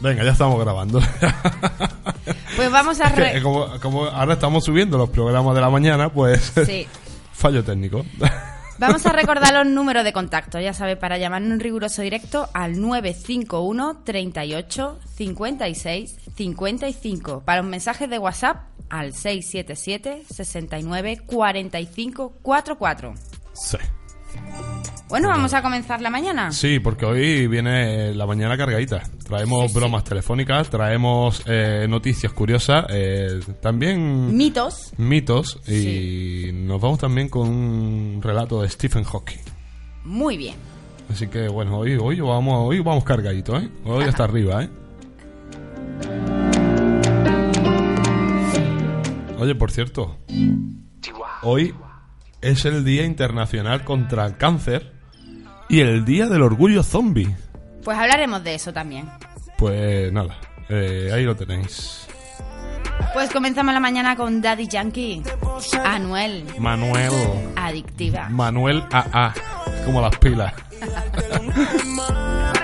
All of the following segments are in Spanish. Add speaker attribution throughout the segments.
Speaker 1: Venga, ya estamos grabando.
Speaker 2: Pues vamos a...
Speaker 1: Es que,
Speaker 2: re-
Speaker 1: como, como ahora estamos subiendo los programas de la mañana, pues
Speaker 2: Sí.
Speaker 1: fallo técnico.
Speaker 2: Vamos a recordar los números de contacto, ya sabe, para llamarnos en riguroso directo al 951 38 56 55. Para los mensajes de WhatsApp al 677 69 45 44.
Speaker 1: sí.
Speaker 2: Bueno, vamos a comenzar la mañana.
Speaker 1: Sí, porque hoy viene la mañana cargadita. Traemos
Speaker 2: Sí, sí.
Speaker 1: bromas telefónicas, traemos eh, noticias curiosas, eh, también
Speaker 2: Mitos.
Speaker 1: mitos y nos vamos también con un relato de Stephen Hawking.
Speaker 2: Muy bien.
Speaker 1: Así que bueno, hoy, hoy vamos, hoy vamos cargaditos, ¿eh? Hoy hasta arriba, ¿eh? Oye, por cierto, hoy es el Día Internacional contra el Cáncer y el Día del Orgullo Zombie.
Speaker 2: Pues hablaremos de eso también.
Speaker 1: Pues nada, eh, ahí lo tenéis.
Speaker 2: Pues comenzamos la mañana con Daddy Yankee. Anuel.
Speaker 1: Manuel,
Speaker 2: Adictiva.
Speaker 1: Manuel AA, como las pilas.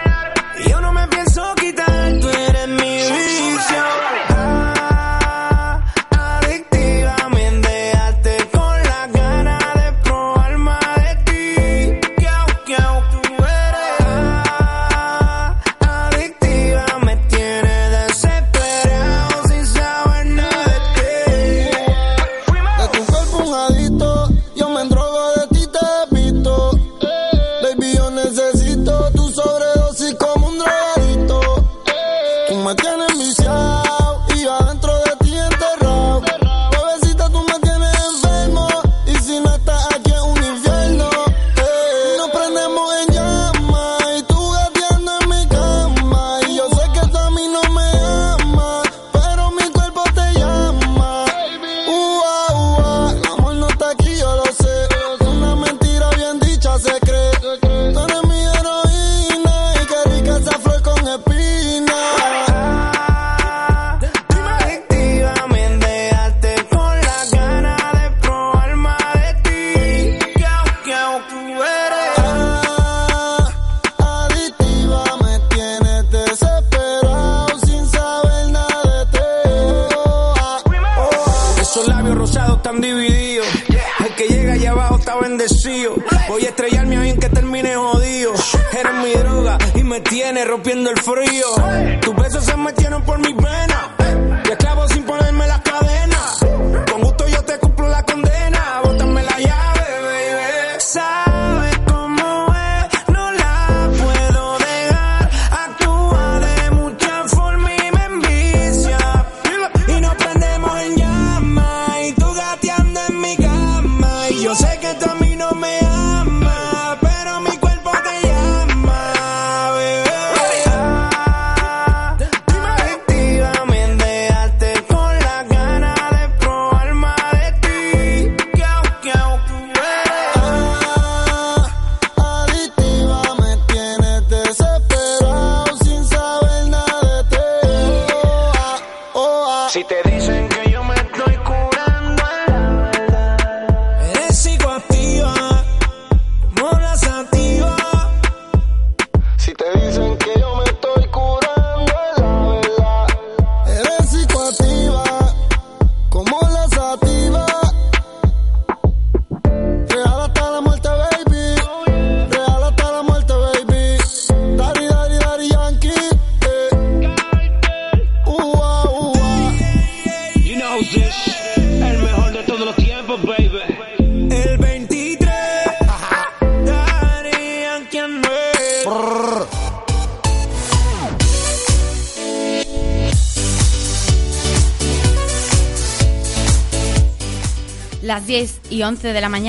Speaker 3: me tiene rompiendo el frío. Tus besos se metieron por mis venas.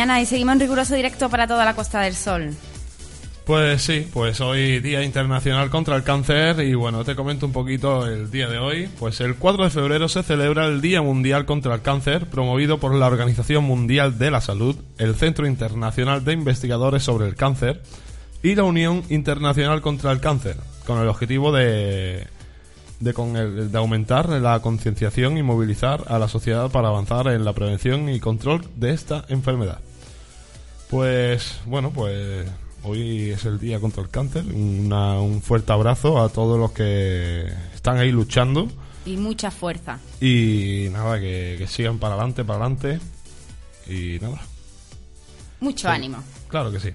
Speaker 3: Y
Speaker 2: seguimos en riguroso directo para toda la Costa del Sol.
Speaker 1: Pues sí, pues hoy Día Internacional contra el Cáncer y bueno, te comento un poquito el día de hoy. Pues el 4 de febrero se celebra el Día Mundial contra el Cáncer, promovido por la Organización Mundial de la Salud, el Centro Internacional de Investigadores sobre el Cáncer y la Unión Internacional contra el Cáncer, con el objetivo de, de aumentar la concienciación y movilizar a la sociedad para avanzar en la prevención y control de esta enfermedad. Pues bueno, pues hoy es el día contra el cáncer. Una- un fuerte abrazo a todos los que están ahí luchando.
Speaker 2: Y mucha fuerza.
Speaker 1: Y nada, que, que sigan para adelante, para adelante. Y nada,
Speaker 2: Mucho ánimo.
Speaker 1: claro que sí.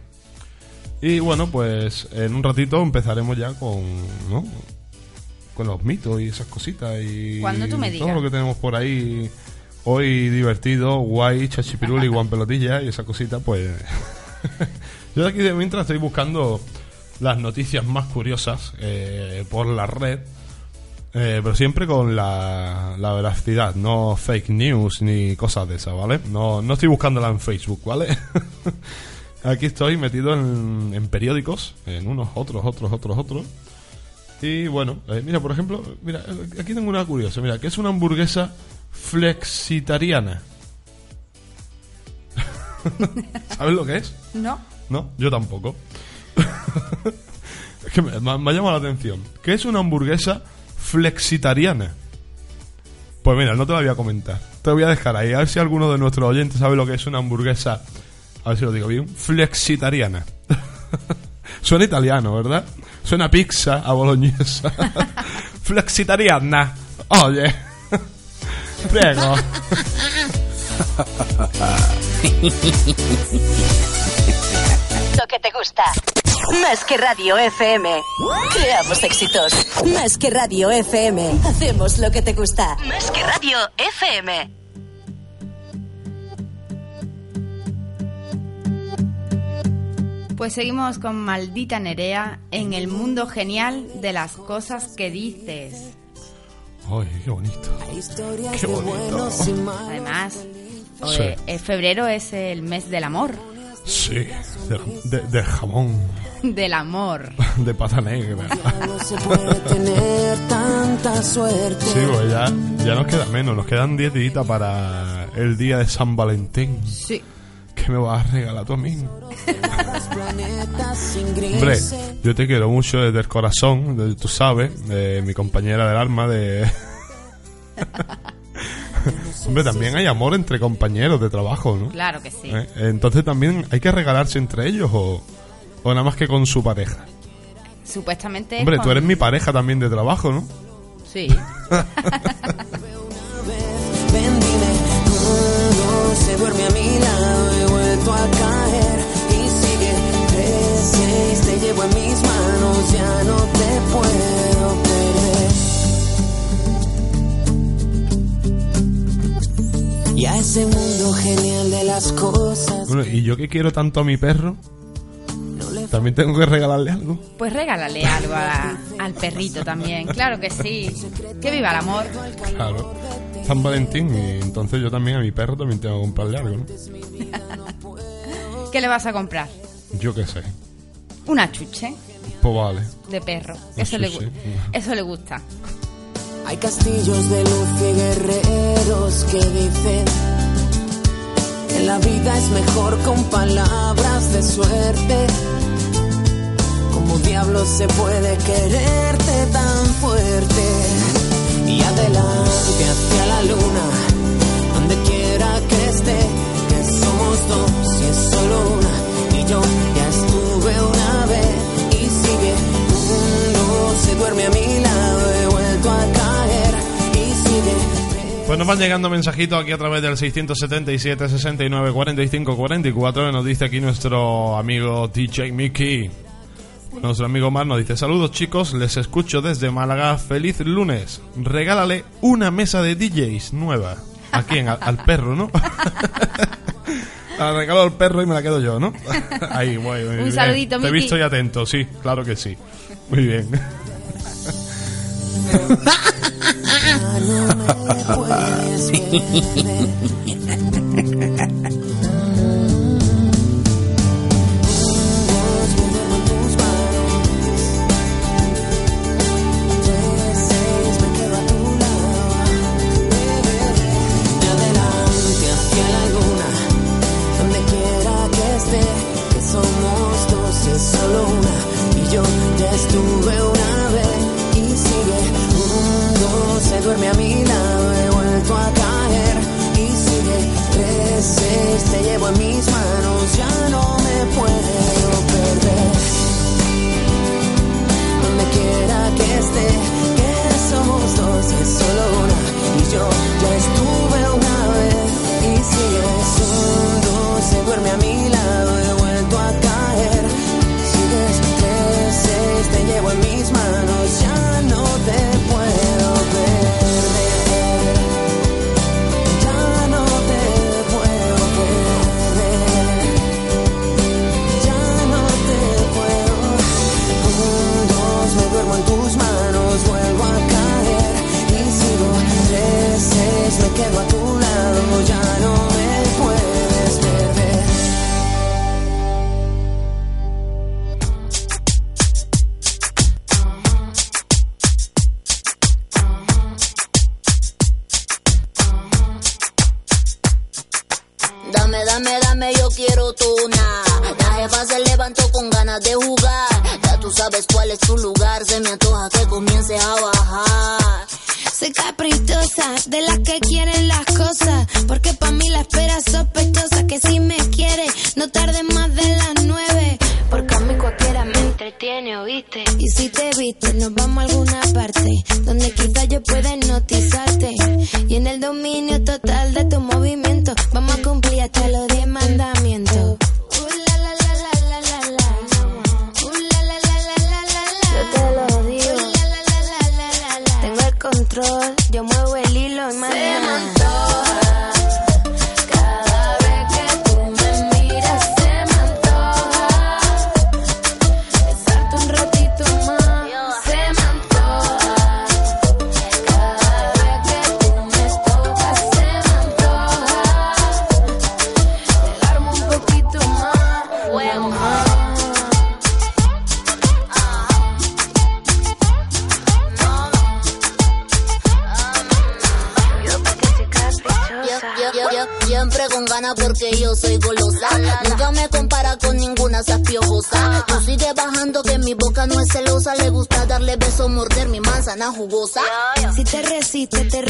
Speaker 1: Y bueno, pues en un ratito empezaremos ya con, ¿no? Con los mitos y esas cositas y
Speaker 2: Cuando tú me
Speaker 1: todo
Speaker 2: digas.
Speaker 1: lo que tenemos por ahí hoy divertido, guay, chachipiruli, guan pelotilla y esa cosita, pues yo aquí de mientras estoy buscando las noticias más curiosas eh, por la red, eh, pero siempre con la, la veracidad, no fake news ni cosas de esas, ¿vale? No, no estoy buscándola en Facebook, ¿vale? Aquí estoy metido en, en periódicos, en unos, otros, otros, otros, otros. Y bueno, eh, mira, por ejemplo, mira, eh, aquí tengo una curiosa, mira, que es una hamburguesa flexitariana. ¿Sabes lo que es?
Speaker 2: ¿No?
Speaker 1: No, yo tampoco. es que me, me ha- me ha llamado la atención. ¿Qué es una hamburguesa flexitariana? Pues mira, no te la voy a comentar. Te lo voy a dejar ahí. A ver si alguno de nuestros oyentes sabe lo que es una hamburguesa. A ver si lo digo bien. Flexitariana. Suena italiano, ¿verdad? Suena pizza, a boloñesa. flexitariana. Oye. Prego.
Speaker 4: Lo que te gusta. Más que Radio FM. Creamos éxitos. Más que Radio FM. Hacemos lo que te gusta. Más que Radio FM.
Speaker 2: Pues seguimos con Maldita Nerea en el mundo genial de las cosas que dices.
Speaker 1: Ay, qué bonito. Qué bonito.
Speaker 2: Además,
Speaker 1: Sí.
Speaker 2: eh, febrero es el mes del amor.
Speaker 1: Sí, de, de- de jamón,
Speaker 2: Del amor.
Speaker 1: de pata negra.
Speaker 5: No se puede tener tanta suerte.
Speaker 1: Sí, pues ya, ya nos queda menos, nos quedan 10 días para el día de San Valentín.
Speaker 2: Sí.
Speaker 1: ¿Qué me vas a regalar tú a mí? Hombre, yo te quiero mucho desde el corazón, de- tú sabes, de mi compañera del alma, de... Hombre, también hay amor entre compañeros de trabajo, ¿no?
Speaker 2: Claro que sí.
Speaker 1: ¿Eh? Entonces también hay que regalarse entre ellos o, o nada más que con su pareja.
Speaker 2: Supuestamente.
Speaker 1: Hombre,
Speaker 2: con-
Speaker 1: tú eres mi pareja también de trabajo, ¿no?
Speaker 2: Sí.
Speaker 5: Ven, dime, no se duerme a mi lado, he vuelto a caer y sigue. Tres, seis, te llevo en mis manos, ya no te puedo perder. Y a ese mundo genial de las cosas,
Speaker 1: Bueno, y yo que quiero tanto a mi perro, también tengo que regalarle algo.
Speaker 2: Pues regálale algo a- al perrito también. Claro que sí. Que viva el amor.
Speaker 1: Claro. San Valentín, y entonces yo también a mi perro también tengo que comprarle algo, ¿no?
Speaker 2: ¿Qué le vas a comprar?
Speaker 1: Yo qué sé.
Speaker 2: Una chuche
Speaker 1: Pues vale.
Speaker 2: de perro. Eso le, eso le gusta.
Speaker 5: Hay castillos de luz y guerreros que dicen que la vida es mejor con palabras de suerte. Como diablos se puede quererte tan fuerte? Y adelante hacia la luna, donde quiera que esté, que somos dos y es solo una. Y yo ya estuve una vez y sigue. Uno se duerme a mi lado, he vuelto a caer y sigue.
Speaker 1: Pues nos van llegando mensajitos aquí a través del 677 69 45 44 nos dice aquí nuestro amigo DJ Mickey. Nuestro amigo Mar nos dice, saludos chicos, les escucho desde Málaga, feliz lunes. Regálale una mesa de DJs nueva. ¿A quién? Al, al perro, ¿no? la regalo al perro y me la quedo yo, ¿no? Ahí, muy
Speaker 2: Un
Speaker 1: bien.
Speaker 2: saludito,
Speaker 1: Te he visto y atento, sí, claro que sí. Muy bien.
Speaker 6: Dame, dame, dame, yo quiero tuna. La jefa se levantó con ganas de jugar. Ya tú sabes cuál es tu lugar. Se me antoja que comience a bajar.
Speaker 7: Soy caprichosa, de las que quieren las cosas. Porque pa' mí la espera es sospechosa. Que si me quiere, no tarde más de las nueve. Porque a mí cualquiera me entretiene, ¿oíste? Y si te viste, nos vamos a alguna parte. Donde quizás yo pueda hipnotizarte. Y en el dominio total de tu movimiento,
Speaker 6: jugosa.
Speaker 7: Si te resiste, te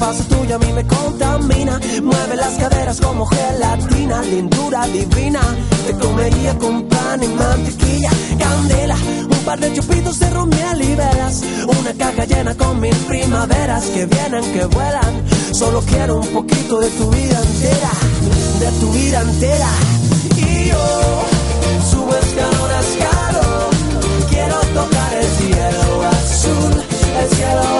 Speaker 5: paso tuyo a mí me contamina. Mueve las caderas como gelatina, lindura divina. Te comería con pan y mantequilla, candela. Un par de chupitos de ron, y velas. Una caja llena con mil primaveras que vienen, que vuelan. Solo quiero un poquito de tu vida entera, de tu vida entera. Y yo subo escalón a escalón. Quiero tocar el cielo azul, el cielo azul.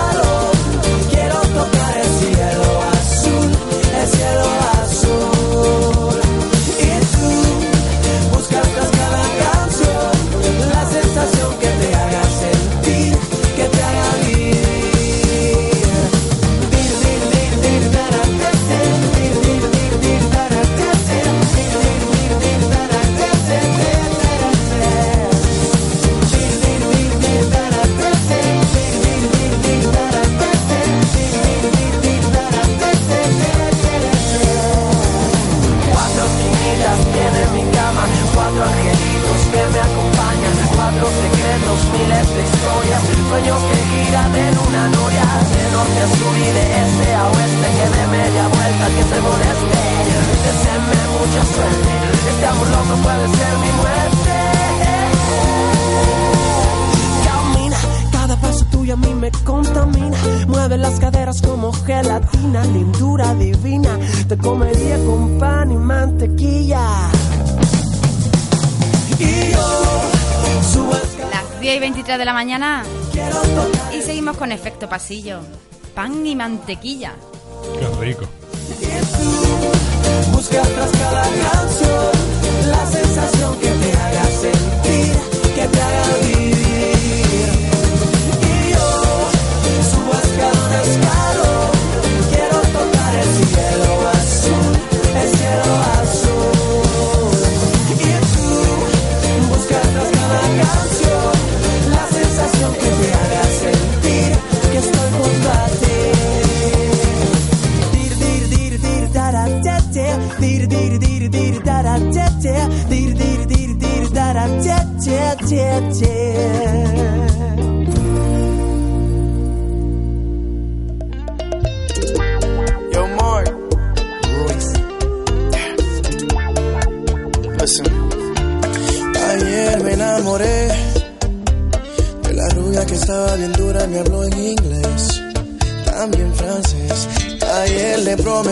Speaker 5: sueños que giran en una noria De norte a sur y de este a oeste Que de media vuelta que te moleste. Deseenme mucha suerte Este amor loco puede ser mi muerte. Camina, cada paso tuyo a mí me contamina. Mueve las caderas como gelatina Lindura divina. Te comería con pan y mantequilla. Y yo Subo
Speaker 2: 10 y 23 de la mañana. Y seguimos con efecto pasillo. Pan y mantequilla.
Speaker 1: Qué rico.
Speaker 5: Busca tras cada canción la sensación que te haga sentir, que te haga vivir.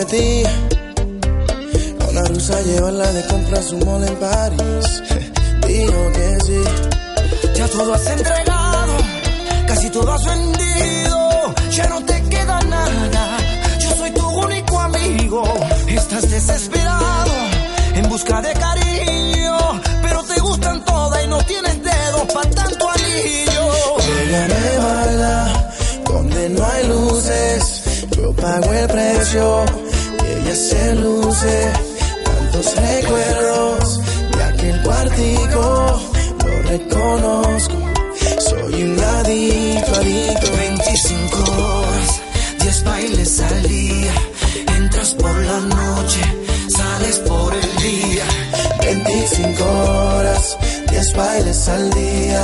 Speaker 8: Prometí a una rusa llevarla de compras su mall en París. Dijo que sí.
Speaker 5: Ya todo has entregado, casi todo has vendido, ya no te queda nada. Yo soy tu único amigo. Estás desesperado en busca de cariño, pero te gustan todas y no tienes dedos para tanto anillo.
Speaker 8: Me baila donde no hay luces. Yo pago el precio ella se luce. Tantos recuerdos de aquel cuartico. Lo reconozco. Soy un adicto, adicto.
Speaker 5: 25 horas, 10 bailes al día. Entras por la noche, sales por el día.
Speaker 8: 25 horas, 10 bailes al día.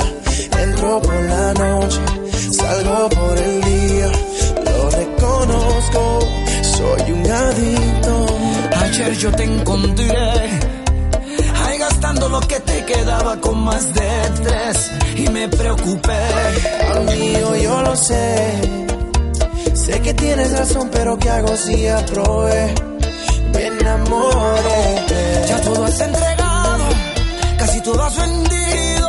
Speaker 8: Entro por la noche, salgo por el día. Soy un adicto.
Speaker 5: Ayer yo te encontré, ahí gastando lo que te quedaba con más de tres. Y me preocupé.
Speaker 8: Amigo, yo lo sé. Sé que tienes razón, pero ¿qué hago si aprobé? Me enamoré.
Speaker 5: Ya todo has entregado, casi todo has vendido,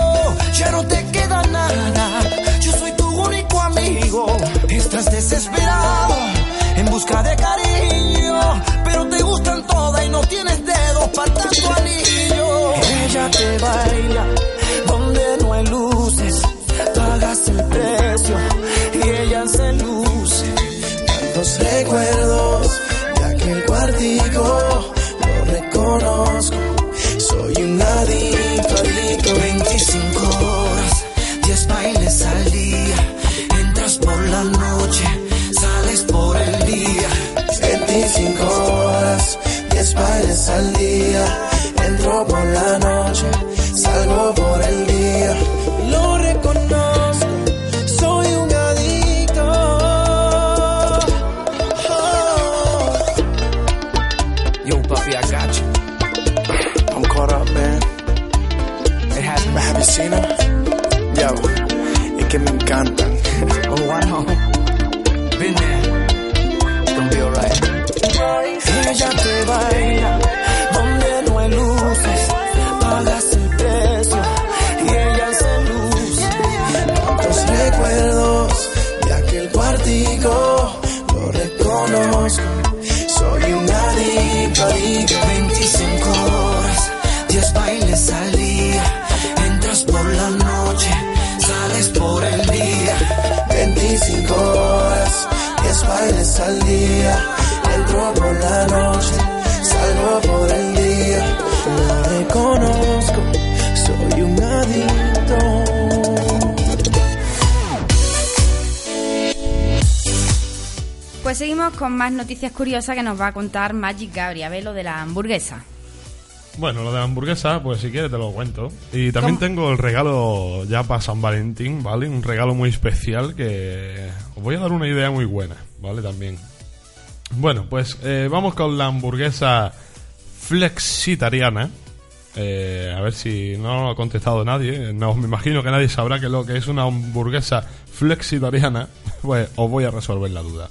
Speaker 5: ya no te queda nada. Yo soy tu único amigo, estás desesperado busca de cariño, pero te gustan todas y no tienes dedos para tanto anillo. Ella te baila donde no hay luces, pagas el precio y ella se luce.
Speaker 8: Tantos recuerdos
Speaker 2: con más noticias curiosas que nos va a contar Magic Gabriel, ¿ves? Lo de la hamburguesa.
Speaker 1: Bueno, lo de la hamburguesa, pues si quieres te lo cuento. Y también
Speaker 2: ¿Cómo?
Speaker 1: tengo el regalo ya para San Valentín, ¿vale? Un regalo muy especial que os voy a dar una idea muy buena, ¿vale? También. Bueno, pues eh, vamos con la hamburguesa flexitariana. Eh, a ver si no ha contestado nadie. No, me imagino que nadie sabrá que lo que es una hamburguesa flexitariana. Pues os voy a resolver la duda.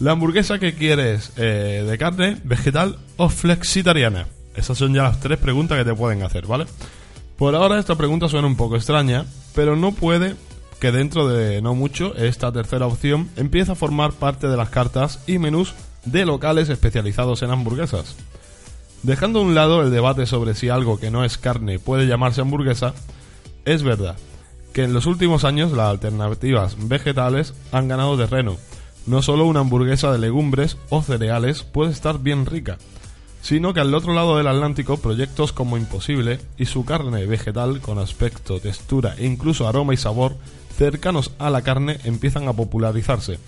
Speaker 1: La hamburguesa que quieres eh, de carne, vegetal o flexitariana. Esas son ya las tres preguntas que te pueden hacer, ¿vale? Por ahora esta pregunta suena un poco extraña, pero no puede que dentro de no mucho esta tercera opción empiece a formar parte de las cartas y menús de locales especializados en hamburguesas. Dejando a un lado el debate sobre si algo que no es carne puede llamarse hamburguesa, es verdad que en los últimos años las alternativas vegetales han ganado terreno. No solo una hamburguesa de legumbres o cereales puede estar bien rica, sino que al otro lado del Atlántico proyectos como Imposible y su carne vegetal con aspecto, textura e incluso aroma y sabor cercanos a la carne empiezan a popularizarse.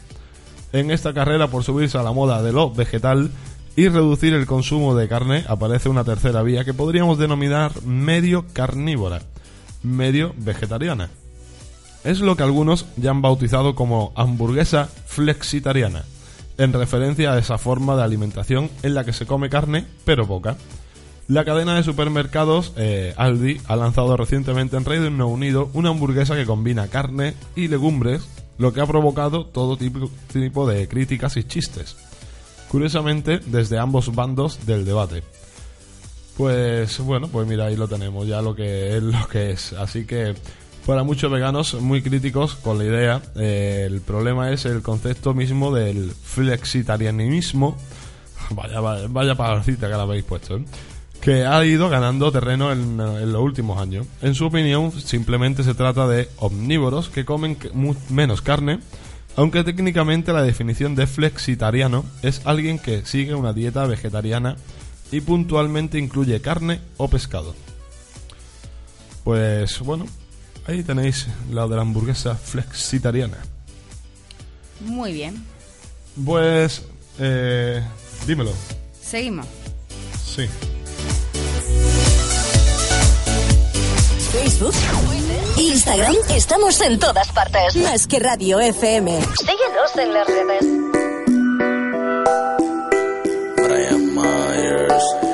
Speaker 1: En esta carrera por subirse a la moda de lo vegetal y reducir el consumo de carne aparece una tercera vía que podríamos denominar medio carnívora, medio vegetariana. Es lo que algunos ya han bautizado como hamburguesa flexitariana, en referencia a esa forma de alimentación en la que se come carne pero poca. La cadena de supermercados eh, Aldi ha lanzado recientemente en Reino Unido una hamburguesa que combina carne y legumbres, lo que ha provocado todo tipo, tipo de críticas y chistes. Curiosamente, desde ambos bandos del debate. Pues bueno, pues mira, ahí lo tenemos, ya lo que es lo que es. Así que para muchos veganos muy críticos con la idea, eh, el problema es el concepto mismo del flexitarianismo. Vaya, vaya, vaya palabrita que la habéis puesto, ¿eh? que ha ido ganando terreno en, en los últimos años. En su opinión, simplemente se trata de omnívoros que comen menos carne, aunque técnicamente la definición de flexitariano es alguien que sigue una dieta vegetariana y puntualmente incluye carne o pescado. Pues bueno, ahí tenéis la de la hamburguesa flexitariana.
Speaker 2: Muy bien.
Speaker 1: Pues, eh, dímelo.
Speaker 2: Seguimos.
Speaker 1: Sí.
Speaker 4: Facebook, Instagram, estamos en todas partes. Más que Radio FM. Síguenos en las redes.
Speaker 9: Brian Myers.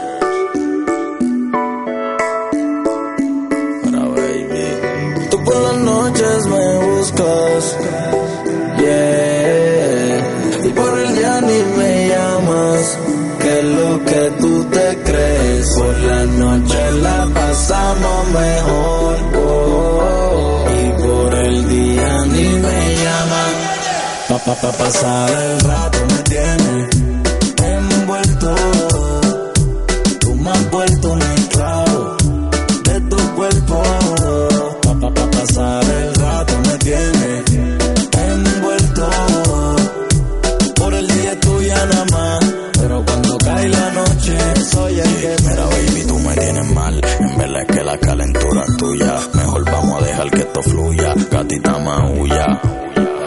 Speaker 9: Por las noches me buscas. Yeah. Y por el día ni me llamas. Que es lo que tú te crees. Por la noche la pasamos mejor. Oh, y por el día ni me llamas. Pa, pa, pa pasar el rato la calentura tuya. Mejor vamos a dejar que esto fluya. Gatita maulla.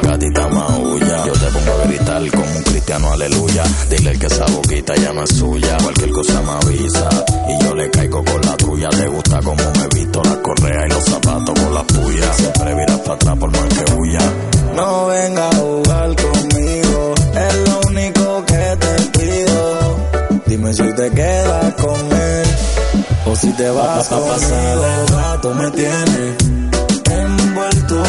Speaker 9: Gatita maulla. Yo te pongo a gritar como un cristiano, aleluya. Dile que esa boquita ya no es suya. Cualquier cosa me avisa. Y yo le caigo con la tuya. Te gusta como me visto la correa y los zapatos con las puyas. Siempre viras para atrás por más que huya. No venga a jugar conmigo. Es lo único que te pido. Dime si te quedas con él. O si te vas a pasar el rato me tienes envuelto.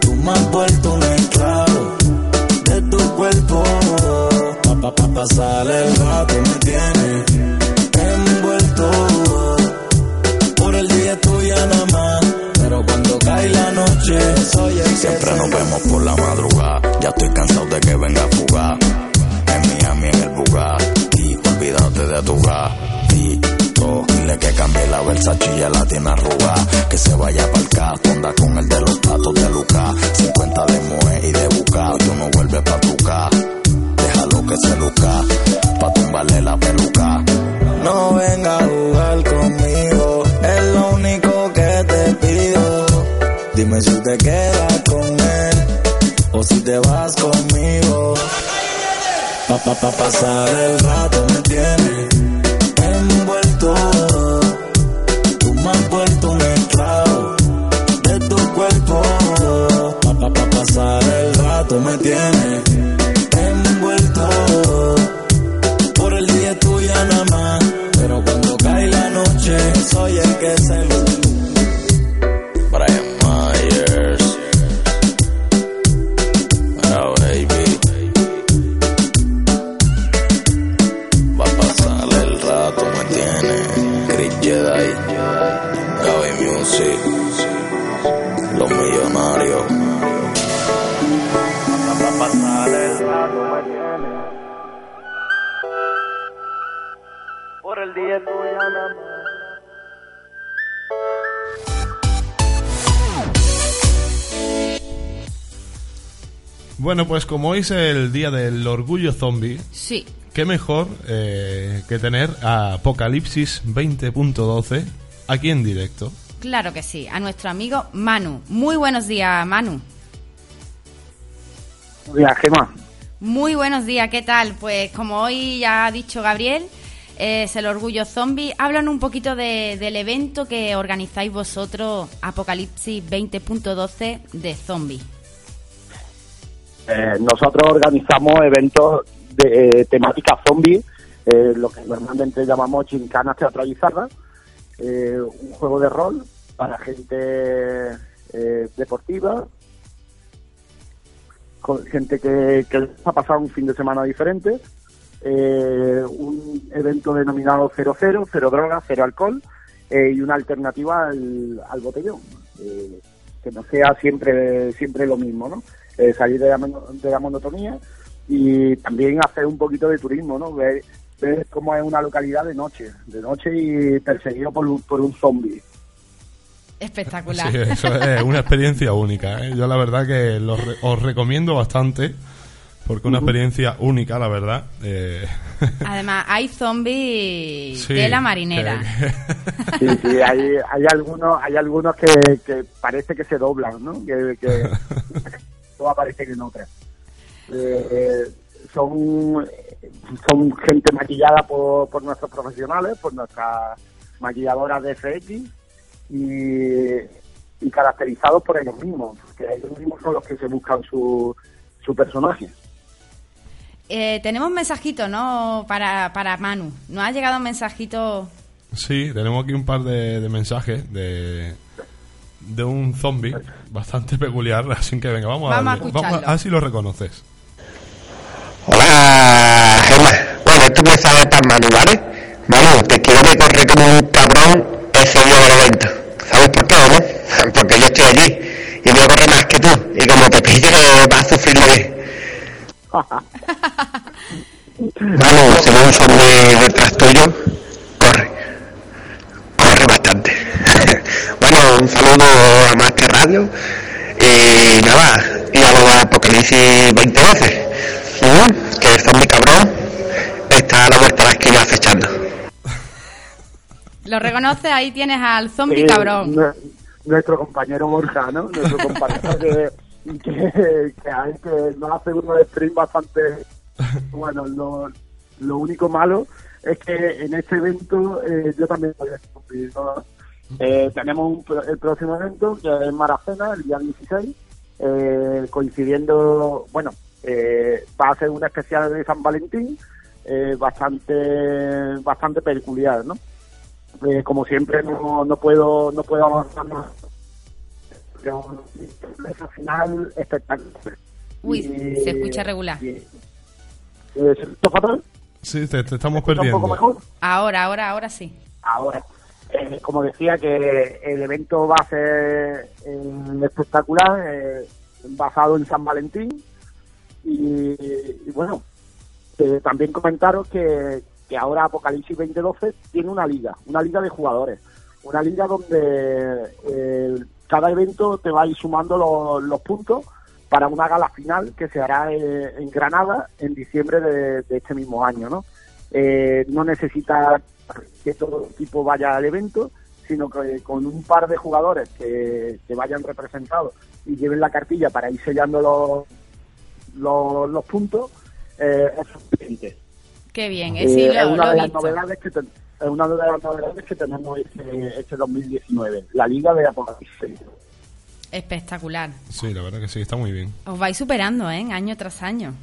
Speaker 9: Tú me has vuelto un esclavo de tu cuerpo. Pa, pa, pa pasar el rato me tienes envuelto. Por el día tuya nada más. Pero cuando cae la noche, soy el Siempre nos vemos por la madrugada. Ya estoy cansado de cambie la Versace y ya la tiene arrugada. Que se vaya pa'l casto, anda con el de los platos de Lucas. 50 de Moe y de Buca. Tú no vuelves pa' tu casa. Déjalo que se luca. Pa' tumbarle la peluca. No venga a jugar conmigo. Es lo único que te pido. Dime si te quedas con él. O si te vas conmigo. Pa, pa, pa pasar el
Speaker 1: hoy es el día del orgullo zombie,
Speaker 2: Sí.
Speaker 1: qué mejor eh, que tener a Apocalipsis 20.12 aquí en directo.
Speaker 2: Claro que sí, a nuestro amigo Manu. Muy buenos días, Manu.
Speaker 10: Mira, Gema.
Speaker 2: Muy buenos días, ¿qué tal? Pues como hoy ya ha dicho Gabriel, es el Orgullo Zombie. Hablan un poquito de- del evento que organizáis vosotros, Apocalipsis 20.12 de Zombie.
Speaker 10: Eh, nosotros organizamos eventos de eh, temática zombie, eh, lo que normalmente llamamos chincanas teatralizadas, un juego de rol para gente deportiva, con gente que, ha pasado un fin de semana diferente, un evento denominado 00, cero drogas, cero alcohol, y una alternativa al, al botellón. Que no sea siempre siempre lo mismo, ¿no? Eh, salir de la, mono- de la monotonía y también hacer un poquito de turismo, ¿no? Ver, ver cómo es una localidad de noche, de noche y perseguido por un, por un zombie.
Speaker 2: Espectacular.
Speaker 1: Sí, eso es una experiencia única. ¿eh? Yo la verdad que lo re- os recomiendo bastante porque una experiencia única, la verdad. Eh,
Speaker 2: Además, hay zombies
Speaker 1: Sí,
Speaker 2: de la marinera.
Speaker 10: Sí, sí, hay, hay algunos hay algunos que, que parece que se doblan, ¿no? Que, que todo aparece en otra. Eh, son son gente maquillada por, por nuestros profesionales, por nuestras maquilladoras de FX y, y caracterizados por ellos mismos, que ellos mismos son los que se buscan su, su personaje.
Speaker 2: Eh, tenemos un mensajito, ¿no? Para, para Manu. Nos ha llegado un mensajito.
Speaker 1: sí, tenemos aquí un par de, de mensajes de, de un zombie bastante peculiar, así que venga, vamos,
Speaker 2: Vamos a
Speaker 1: darle. a ver si lo reconoces.
Speaker 11: Hola, Gemma. Bueno, esto me sabe para Manu, ¿vale? Manu, te quiero que corre como un cabrón ese día del evento. ¿Sabes por qué, no? Porque yo estoy allí y voy a correr más que tú. Y como te pille, vas a sufrirlo bien. Manu, si no un zombie detrás tuyo, corre. Corre bastante. Bueno, un saludo a Más que Radio. Y nada, y a lo de Apocalipsis 2012. ¿Mm? Que el zombie cabrón está a la vuelta de la esquina acechando.
Speaker 2: Lo reconoce, ahí tienes al zombie
Speaker 10: Sí,
Speaker 2: cabrón.
Speaker 10: nue- Nuestro compañero Borja, ¿no? Nuestro compañero que, que, que, hay- que nos hace unos streams bastante... Bueno, lo, lo único malo es que en este evento eh, yo también voy a cumplir, ¿no? Eh, tenemos un pro- el próximo evento que es Maracena, el día 16, eh, coincidiendo, bueno, eh, va a ser una especial de San Valentín, eh, bastante bastante peculiar, ¿no? Eh, como siempre no, no puedo no puedo avanzar más pero esa final espectacular
Speaker 2: Uy,
Speaker 10: Y-
Speaker 2: se escucha regular.
Speaker 10: y- eh, ¿se fatal?
Speaker 1: Sí, te, te estamos
Speaker 10: ¿Se escucha un poco
Speaker 1: perdiendo.
Speaker 10: mejor?
Speaker 2: Ahora, ahora, ahora sí.
Speaker 10: ahora eh, como decía que el evento va a ser eh, espectacular eh, basado en San Valentín y, bueno también comentaros que, que ahora Apocalipsis 2012 tiene una liga, una liga de jugadores, una liga donde cada evento te va a ir sumando los, puntos para una gala final que se hará en Granada en diciembre de, de este mismo año, ¿no? Eh, no necesita que todo el equipo vaya al evento, sino que con un par de jugadores que, que vayan representados y lleven la cartilla para ir sellando los, los, los puntos, eh, es suficiente.
Speaker 2: Qué bien,
Speaker 10: Eh,
Speaker 2: eh,
Speaker 10: es
Speaker 2: lo,
Speaker 10: una
Speaker 2: lo
Speaker 10: de
Speaker 2: he
Speaker 10: las
Speaker 2: visto.
Speaker 10: novedades que ten- es una de las novedades que tenemos este, este 2019, la Liga de Apocalipsis.
Speaker 2: Espectacular.
Speaker 1: Sí, la verdad que sí, está muy bien.
Speaker 2: Os vais superando, ¿eh? Año tras año.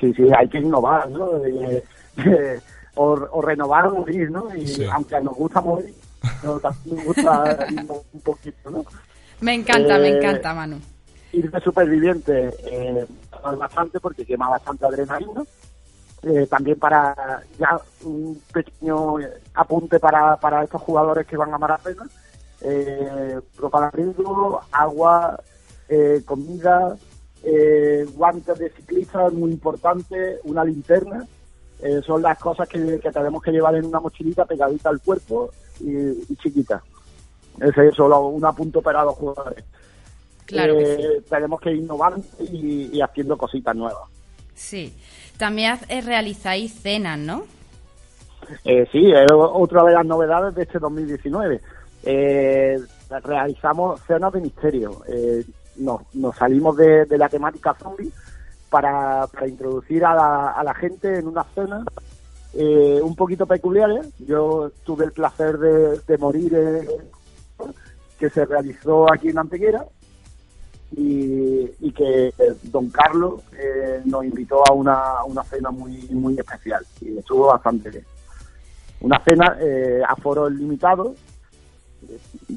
Speaker 10: Sí, sí, hay que innovar, ¿no? Eh, eh, o, o renovar o morir, ¿no? Y
Speaker 1: Sí.
Speaker 10: aunque nos gusta morir, nos, nos gusta ir un poquito, ¿no?
Speaker 2: Me encanta, me
Speaker 10: Eh,
Speaker 2: encanta, Manu.
Speaker 10: ir de superviviente eh, bastante porque quema bastante adrenalina. Eh, también para ya un pequeño apunte para, para estos jugadores que van a Maracena. eh, propaganda, agua, eh, comida, eh, guantes de ciclista, muy importante, una linterna. Eh, son las cosas que, que tenemos que llevar en una mochilita pegadita al cuerpo y, y chiquita. Ese es solo un apunto para los jugadores.
Speaker 2: Claro que
Speaker 10: Eh, Tenemos que innovar y, y haciendo cositas nuevas.
Speaker 2: Sí. También eh, realizáis cenas, ¿no?
Speaker 10: Eh, sí, es otra de las novedades de este 2019. Eh, realizamos cenas de misterio. Nos, nos salimos de, de la temática zombie para, para introducir a la, a la gente en unas cenas eh, un poquito peculiares. Yo tuve el placer de, de morir eh, que se realizó aquí en Antequera y, y que eh, don Carlos eh, nos invitó a una, una cena muy, muy especial y estuvo bastante bien una cena eh, a foros limitados,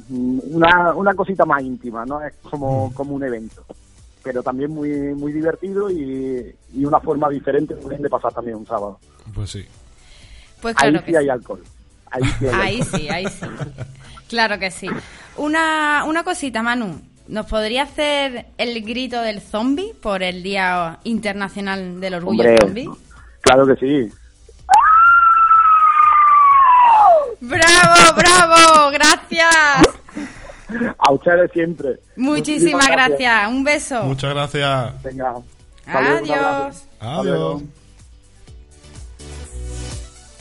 Speaker 10: mm, una, una cosita más íntima, ¿no? Es como, como un evento, pero también muy muy divertido y, y una forma diferente también de pasar también un sábado.
Speaker 1: Pues sí.
Speaker 2: Pues
Speaker 10: ahí
Speaker 2: claro
Speaker 10: sí
Speaker 2: que
Speaker 10: hay alcohol. Ahí sí hay
Speaker 2: Ahí
Speaker 10: alcohol.
Speaker 2: sí, ahí sí. Claro que sí. Una, una cosita, Manu. ¿Nos podría hacer el grito del zombie por el Día Internacional del Orgullo
Speaker 10: Hombre,
Speaker 2: Zombie?
Speaker 10: claro que sí.
Speaker 2: ¡Bravo, bravo! ¡Gracias!
Speaker 10: A ustedes siempre.
Speaker 2: Muchísimas gracias. Un beso.
Speaker 1: Muchas gracias.
Speaker 10: Venga.
Speaker 2: Adiós.
Speaker 1: Adiós.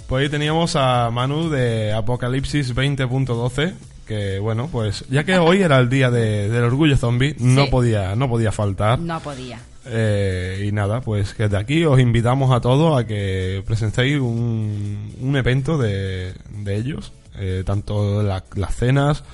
Speaker 1: Pues ahí teníamos a Manu de Apocalipsis 20.12 que bueno, pues ya que hoy era el día de- del orgullo zombie, no
Speaker 2: Sí.
Speaker 1: podía no podía faltar.
Speaker 2: No podía.
Speaker 1: Eh, y nada, pues que de aquí os invitamos a todos a que presenciéis un, un evento de, de ellos, eh, tanto la- las cenas,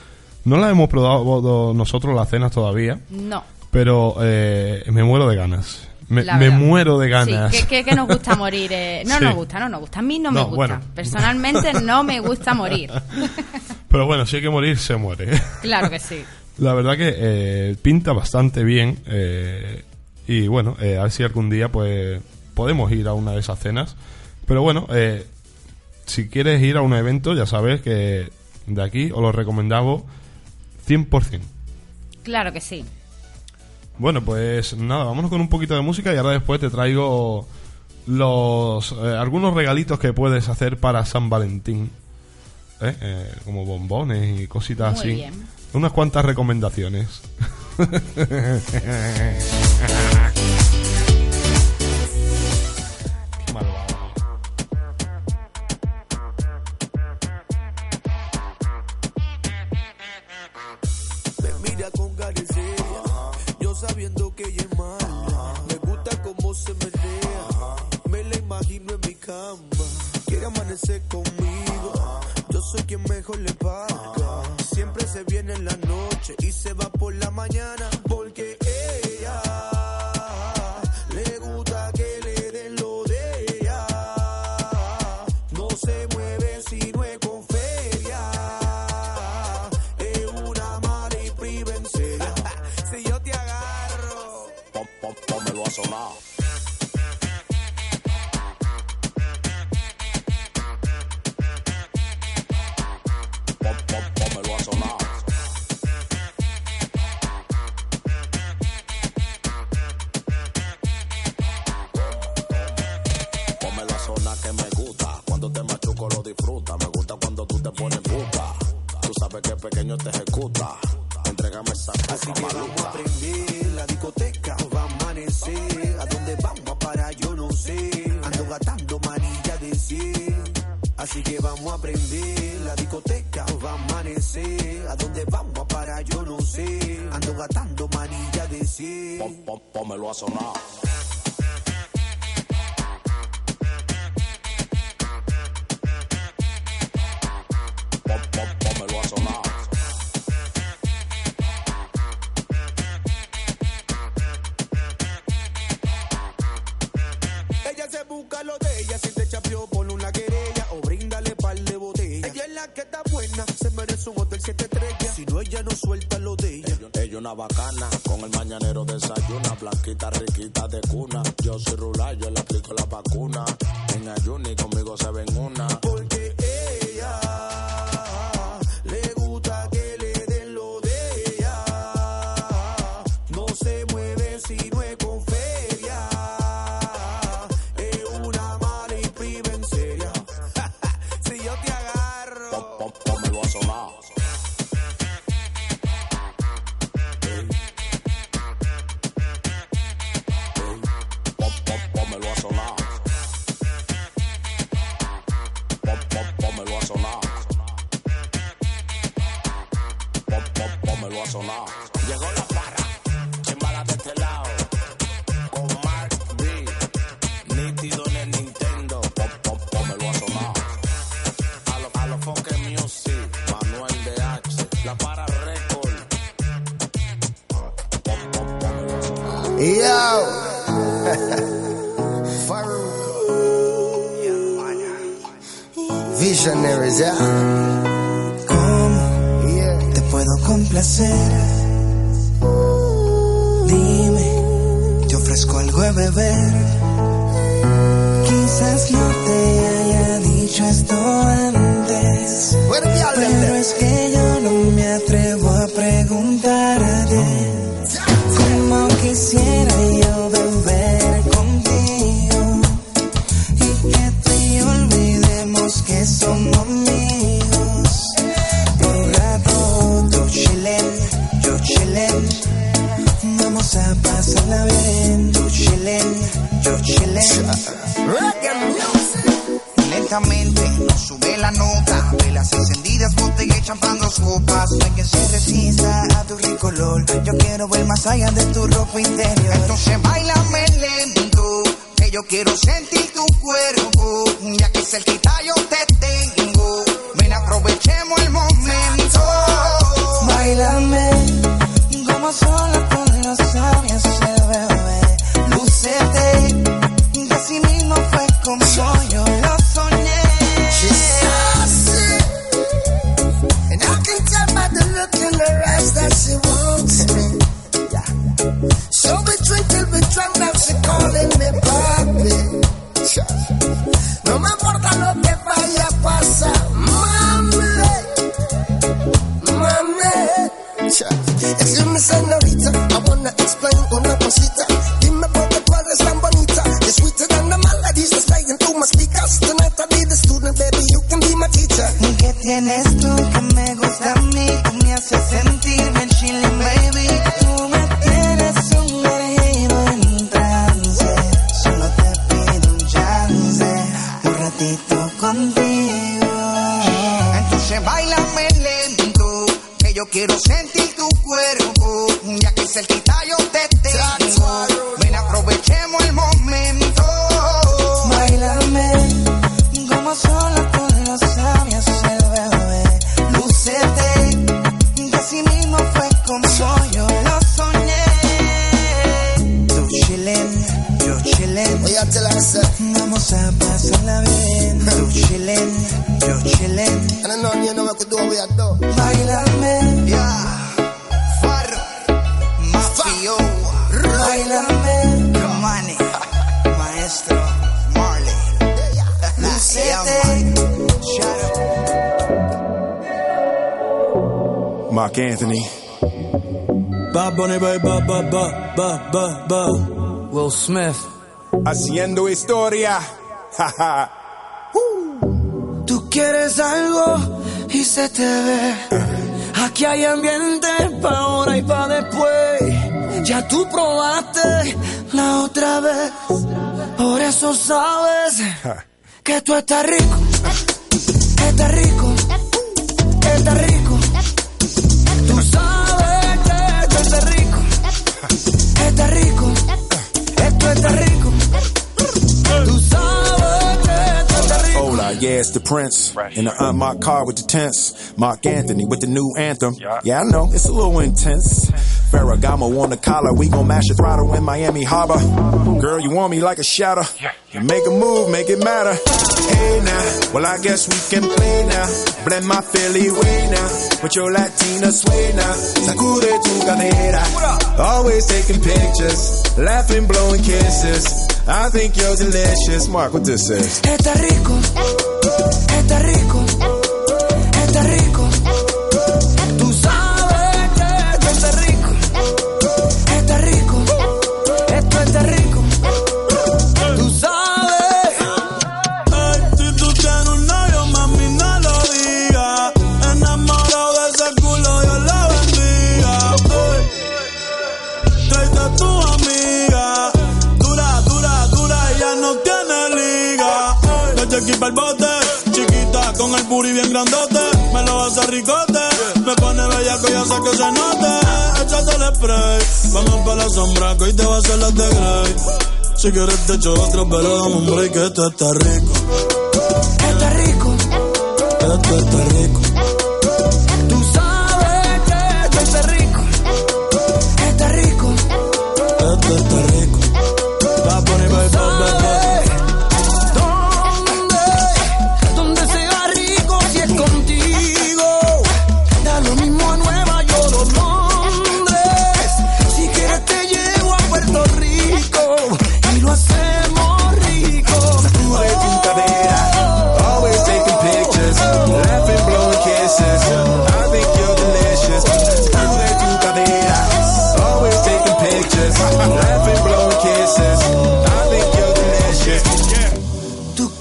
Speaker 1: no las hemos probado nosotros las cenas todavía,
Speaker 2: No.
Speaker 1: pero eh, me muero de ganas. Me,
Speaker 2: La
Speaker 1: muero de ganas.
Speaker 2: Sí, que, que- que nos gusta morir. eh. No
Speaker 1: Sí.
Speaker 2: nos gusta, no nos gusta. A mí no me gusta.
Speaker 1: bueno.
Speaker 2: Personalmente no me gusta morir.
Speaker 1: Pero bueno, si hay que morir, se muere.
Speaker 2: Claro que sí.
Speaker 1: La verdad que eh, pinta bastante bien. eh, y bueno, eh, a ver si algún día pues podemos ir a una de esas cenas. Pero bueno, eh, si quieres ir a un evento, ya sabes que de aquí os lo recomendamos 100%.
Speaker 2: Claro que sí.
Speaker 1: Bueno, pues nada, vámonos con un poquito de música y ahora después te traigo los eh, algunos regalitos que puedes hacer para San Valentín. ¿eh? Eh, como bombones y cositas
Speaker 2: Muy
Speaker 1: así.
Speaker 2: bien.
Speaker 1: Unas cuantas recomendaciones.
Speaker 8: Quiere amanecer conmigo, yo soy quien mejor le paga. Siempre se viene en la noche y se va por la mañana te ejecuta. Entrégame esa Así que vamos a prender la discoteca. Va a amanecer. ¿A dónde vamos a parar? Yo no sé. Ando gastando manilla de 100. Así que vamos a prender la discoteca. Va a amanecer. ¿A dónde vamos a parar? Yo no sé. Ando gastando manilla de 100. Pómelo a sonar. Bacana, con el mañanero desayuna, blanquita, riquita de cuna. Yo soy rural, yo le aplico la vacuna. quiero
Speaker 12: sentir.
Speaker 13: Smith.
Speaker 14: Haciendo historia. Uh.
Speaker 8: Tú quieres algo y se te ve. Aquí hay ambiente para ahora y para después. Ya tú probaste la otra vez. Por eso sabes que tú estás rico.
Speaker 14: Last the Prince. Fresh. In the unmarked car with the tents. Mark Anthony with the new anthem. Yeah, yeah I know, it's a little intense. Ferragamo on the collar, we gon' mash a throttle in Miami Harbor. Girl, you want me like a shadow. Yeah, yeah. Make a move, make it matter. Hey now, well I guess we can play now. Blend my Philly way now, with your Latina sway now. Sacude tu cadera. Always taking pictures, laughing, blowing kisses. I think you're delicious. Mark, what this is?
Speaker 8: Está rico.
Speaker 13: Spray. Vamos pa' la sombra que hoy te va a hacer las de Grey. Si quieres te echo otro, pero dame un break que esto está rico.
Speaker 15: Está rico,
Speaker 13: Esto está rico.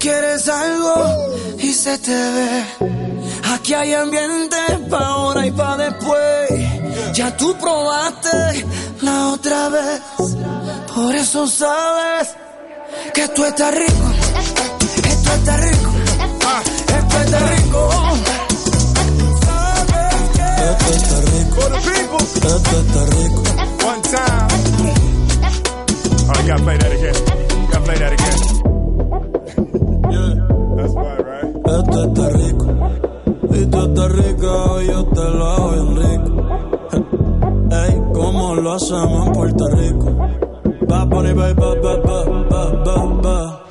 Speaker 15: Quieres algo y se te ve. Aquí hay ambiente pa' ahora y pa' después. Ya tú probaste la otra vez. Por eso sabes que esto está rico. Esto está rico. Esto está rico.
Speaker 13: Esto está rico. Esto está rico.
Speaker 14: One time. Oh, you gotta play that again. You gotta play that again.
Speaker 13: Esto está rico. Y tú estás rico, yo te lo hago bien rico. Ey, ¿cómo lo hacemos en Puerto Rico? Va va, va, va, va, va, va, va.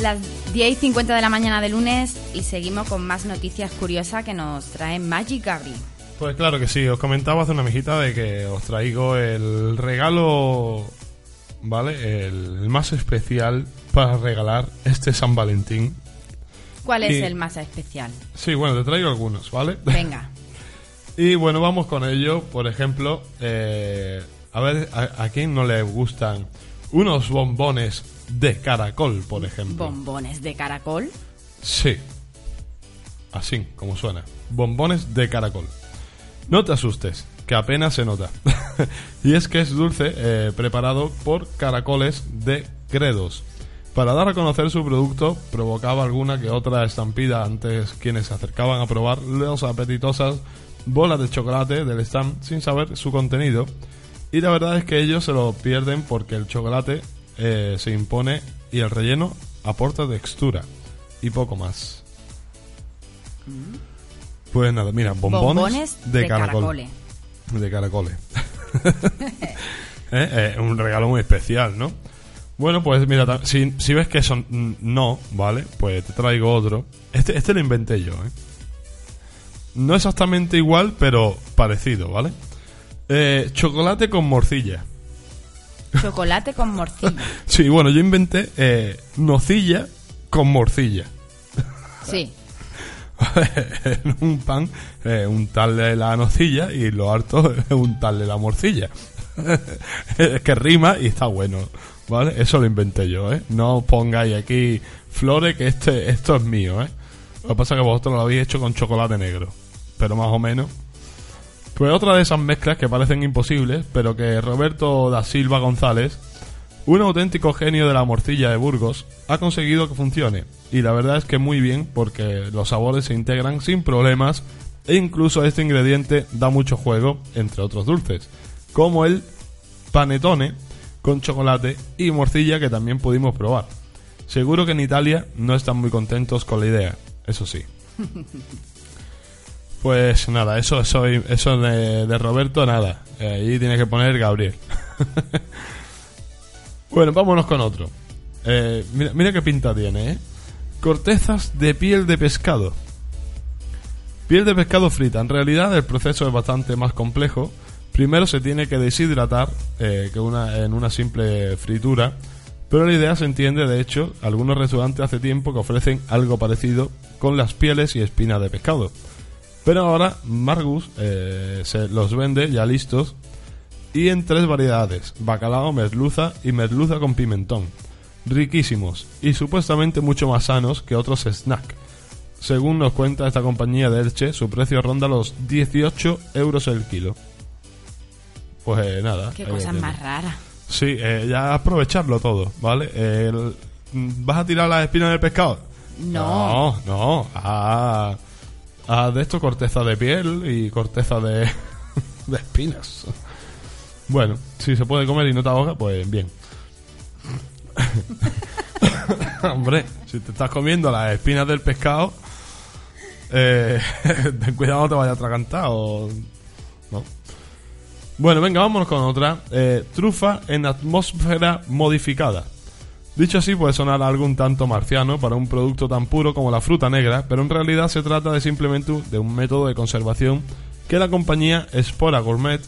Speaker 2: Las 10 y 50 de la mañana de lunes y seguimos con más noticias curiosas que nos trae Magic Gabri.
Speaker 1: Pues claro que sí, os comentaba hace una mijita de que os traigo el regalo, ¿vale? El más especial para regalar este San Valentín.
Speaker 2: ¿Cuál es el más especial?
Speaker 1: Sí, bueno, te traigo algunos, ¿vale?
Speaker 2: Venga.
Speaker 1: Y bueno, vamos con ello. Por ejemplo, eh, a ver, a, a quién no le gustan unos bombones de caracol, por ejemplo?
Speaker 2: Bombones de caracol.
Speaker 1: Sí. Así, como suena. Bombones de caracol. No te asustes, que apenas se nota. y es que es dulce eh, preparado por caracoles de credos. Para dar a conocer su producto, provocaba alguna que otra estampida antes quienes se acercaban a probar las apetitosas bolas de chocolate del stand sin saber su contenido. Y la verdad es que ellos se lo pierden porque el chocolate eh, se impone y el relleno aporta textura y poco más. Pues nada, mira, bombones,
Speaker 2: Bombones
Speaker 1: de,
Speaker 2: de
Speaker 1: caracol.
Speaker 2: caracoles.
Speaker 1: De caracoles. ¿Eh? Eh, un regalo muy especial, ¿no? Bueno, pues mira, si, si ves que son no, ¿vale? Pues te traigo otro. Este, este lo inventé yo, ¿eh? No exactamente igual, pero parecido, ¿vale? Eh, chocolate con morcilla.
Speaker 2: Chocolate con morcilla.
Speaker 1: Sí, bueno, yo inventé eh, nocilla con morcilla.
Speaker 2: Sí.
Speaker 1: en un pan, eh, un tal de la nocilla y lo harto es un tal de la morcilla. es que rima y está bueno, ¿vale? Eso lo inventé yo, ¿eh? No pongáis aquí flores que este, esto es mío, ¿eh? Lo que pasa es que vosotros lo habéis hecho con chocolate negro, pero más o menos. Pues otra de esas mezclas que parecen imposibles, pero que Roberto da Silva González, un auténtico genio de la morcilla de Burgos, ha conseguido que funcione. Y la verdad es que muy bien, porque los sabores se integran sin problemas e incluso este ingrediente da mucho juego, entre otros dulces, como el panetone con chocolate y morcilla que también pudimos probar. Seguro que en Italia no están muy contentos con la idea, eso sí. Pues nada, eso, eso, eso de, de Roberto, nada. Eh, Ahí tiene que poner Gabriel. bueno, vámonos con otro. Eh, mira, qué pinta tiene, ¿eh? Cortezas de piel de pescado. Piel de pescado frita. En realidad el proceso es bastante más complejo. Primero se tiene que deshidratar eh, que una, en una simple fritura. Pero la idea se entiende, de hecho, algunos restaurantes hace tiempo que ofrecen algo parecido con las pieles y espinas de pescado. Pero ahora Margus eh, se los vende ya listos y en tres variedades: bacalao, merluza y merluza con pimentón. Riquísimos y supuestamente mucho más sanos que otros snack. Según nos cuenta esta compañía de Elche, su precio ronda los 18 euros el kilo. Pues eh, nada.
Speaker 2: Qué
Speaker 1: tienes.
Speaker 2: más raras.
Speaker 1: Sí, eh, ya aprovecharlo todo, ¿vale? El- ¿Vas a tirar las espinas del pescado?
Speaker 2: No.
Speaker 1: No, no, a Ah, de esto corteza de piel y corteza de, de espinas. Bueno, si se puede comer y no te ahoga, pues bien. Hombre, si te estás comiendo las espinas del pescado, eh, ten cuidado no te vaya a atragantar o... ¿no? Bueno, venga, vámonos con otra. Eh, trufa en atmósfera modificada. Dicho así puede sonar algo un tanto marciano para un producto tan puro como la fruta negra, pero en realidad se trata de simplemente de un método de conservación que la compañía Spora Gourmet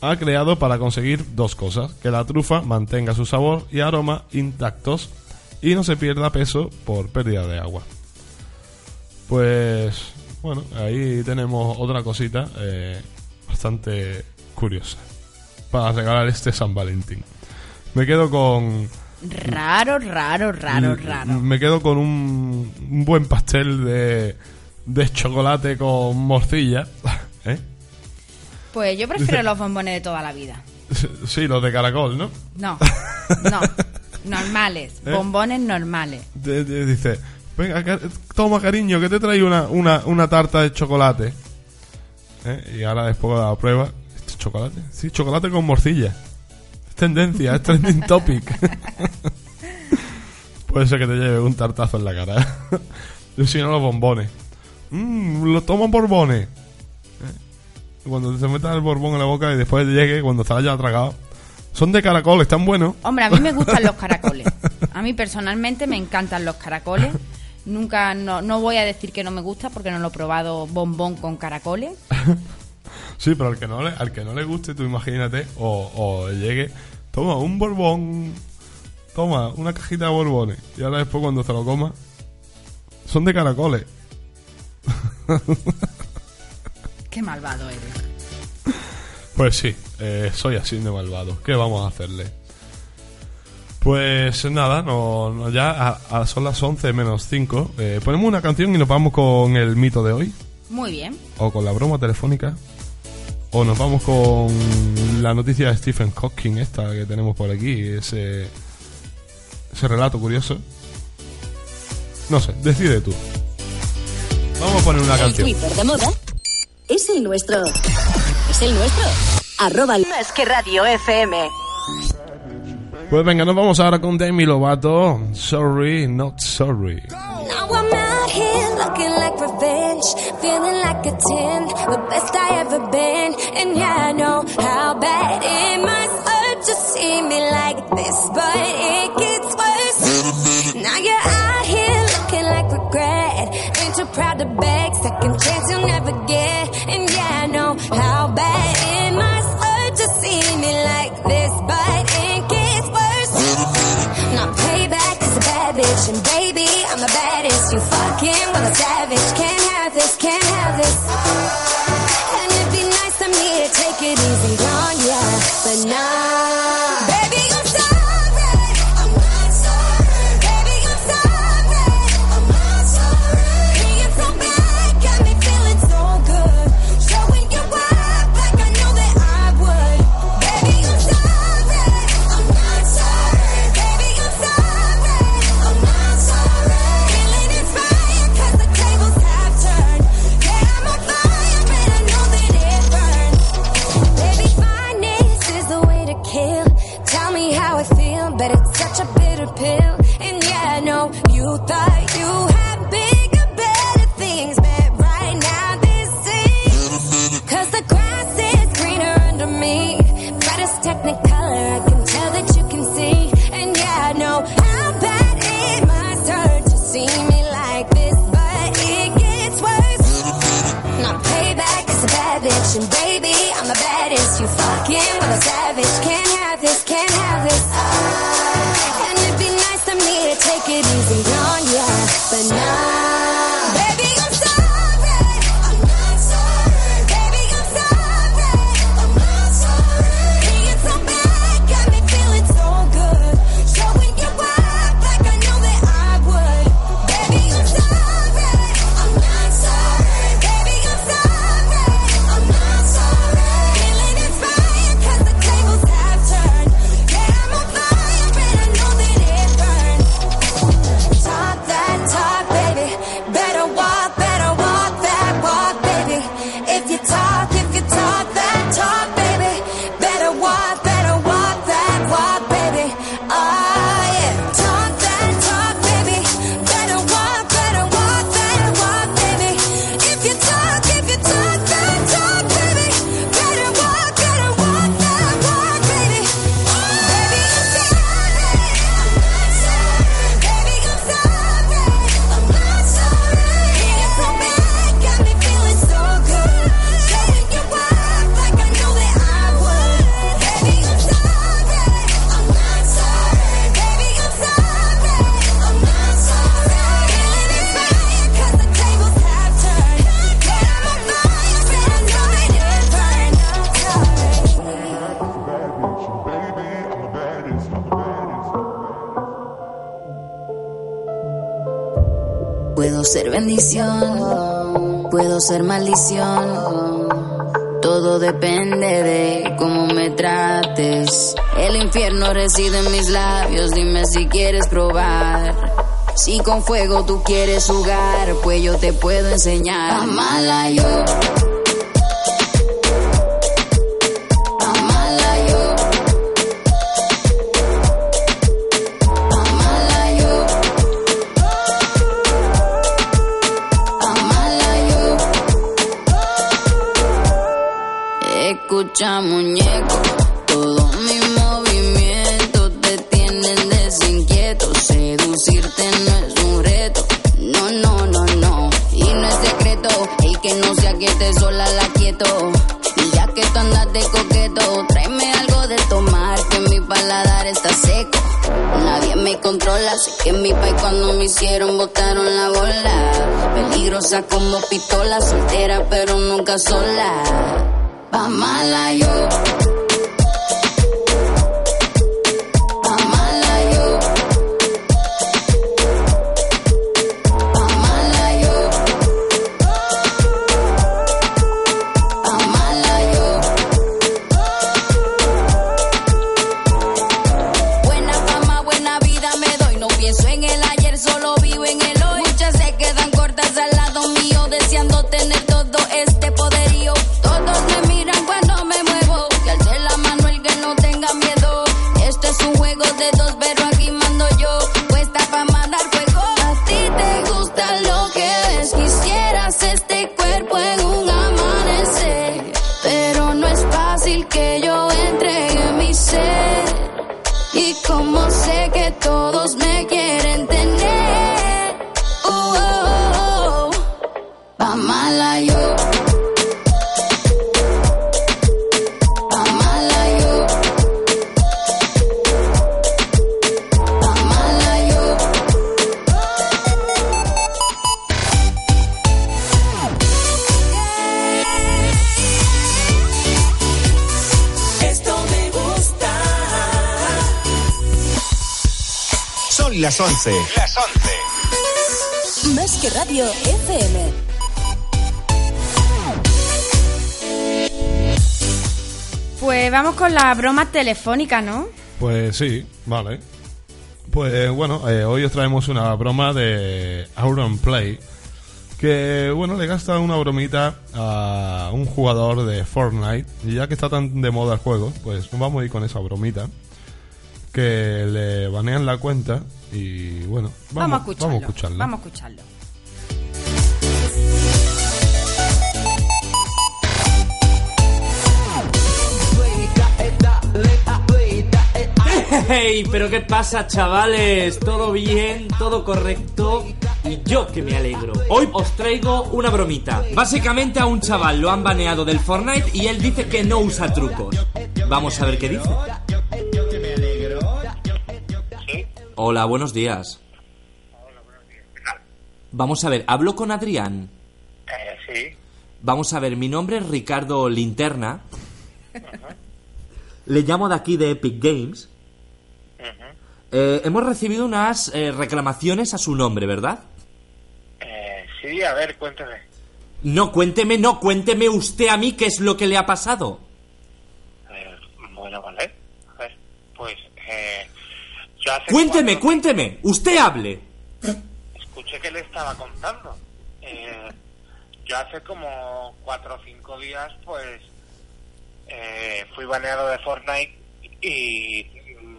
Speaker 1: ha creado para conseguir dos cosas, que la trufa mantenga su sabor y aroma intactos y no se pierda peso por pérdida de agua. Pues bueno, ahí tenemos otra cosita eh, bastante curiosa para regalar este San Valentín. Me quedo con
Speaker 2: Raro, raro, raro,
Speaker 1: Mm,
Speaker 2: raro.
Speaker 1: Me quedo con un, un buen pastel de, de chocolate con morcilla. ¿Eh?
Speaker 2: Pues yo prefiero los bombones de toda la vida.
Speaker 1: Sí, los de caracol, ¿no?
Speaker 2: No, no. Normales.
Speaker 1: ¿Eh?
Speaker 2: Bombones normales.
Speaker 1: Dice, venga, toma cariño, que te traigo una, una, una tarta de chocolate. ¿Eh? Y ahora después de la prueba, ¿esto es chocolate? Sí, chocolate con morcilla. Es tendencia, es trending topic. Puede ser que te lleve un tartazo en la cara. Yo si no los bombones. Mmm, lo tomo borbones. Cuando te metas el borbón en la boca y después llegue, cuando te lo hayas tragado. Son de caracol, están buenos.
Speaker 2: Hombre, a mí me gustan los caracoles. A mí personalmente me encantan los caracoles. Nunca, no, no voy a decir que no me gusta porque no lo he probado bombón con caracoles.
Speaker 1: Sí, pero al que no le, al que no le guste, tú imagínate, o, o llegue, toma un borbón, toma una cajita de borbones, y ahora después cuando se lo coma, son de caracoles.
Speaker 2: Qué malvado eres.
Speaker 1: Pues sí, eh, soy así de malvado. ¿Qué vamos a hacerle? Pues nada, no, no, ya a- a- son las 11 menos 5. Eh, ponemos una canción y nos vamos con el mito de hoy.
Speaker 2: Muy bien.
Speaker 1: o con la broma telefónica o nos vamos con la noticia de Stephen Hawking esta que tenemos por aquí ese ese relato curioso no sé decide tú vamos a poner una
Speaker 4: El
Speaker 1: canción
Speaker 4: Twitter de moda es el nuestro. Es el nuestro. Arroba más que radio FM.
Speaker 1: pues venga nos vamos ahora con Demi Lovato sorry not sorry
Speaker 7: Now I'm out here looking like revenge, feeling like a 10, the best I ever been. And yeah, I know how bad it must hurt to see me like this, but it gets worse. Now you're out here looking like regret, ain't too proud to beg, second chance you'll never get. And
Speaker 16: fuego tú quieres jugar, pues yo te puedo enseñar. Amala yo. Y ya que tú andas de coqueto, tráeme algo de tomar que mi paladar está seco. Nadie me controla, sé que en mi país cuando me hicieron botaron la bola. Peligrosa como pistola, soltera pero nunca sola. Pa' mala yo.
Speaker 17: 11.
Speaker 4: Las 11. Más que radio FM.
Speaker 2: Pues vamos con la broma telefónica, ¿no?
Speaker 1: Pues sí, vale. Pues bueno, eh, hoy os traemos una broma de Auron Play. Que bueno, le gasta una bromita a un jugador de Fortnite. Y ya que está tan de moda el juego, pues vamos a ir con esa bromita. Que le banean la cuenta. Y bueno,
Speaker 2: Vamos,
Speaker 1: vamos,
Speaker 2: a escucharlo.
Speaker 1: vamos a escucharla.
Speaker 2: Vamos a escucharlo.
Speaker 18: Hey, pero ¿qué pasa, chavales? ¿Todo bien? ¿Todo correcto? Y yo que me alegro. Hoy os traigo una bromita. Básicamente a un chaval lo han baneado del Fortnite y él dice que no usa trucos. Vamos a ver qué dice. Hola, buenos días. Vamos a ver, hablo con Adrián.
Speaker 19: Eh, sí.
Speaker 18: Vamos a ver, mi nombre es Ricardo Linterna. Le llamo de aquí de Epic Games. Eh, hemos recibido unas eh, reclamaciones a su nombre, ¿verdad?
Speaker 19: Eh, sí, a ver, cuéntame.
Speaker 18: No, cuénteme, no, cuénteme usted a mí qué es lo que le ha pasado.
Speaker 19: Eh, bueno, vale. A ver, pues, eh, yo hace
Speaker 18: Cuénteme, cuénteme, usted hable.
Speaker 19: Escuché que le estaba contando. Eh, yo hace como cuatro o cinco días, pues, eh, fui baneado de Fortnite y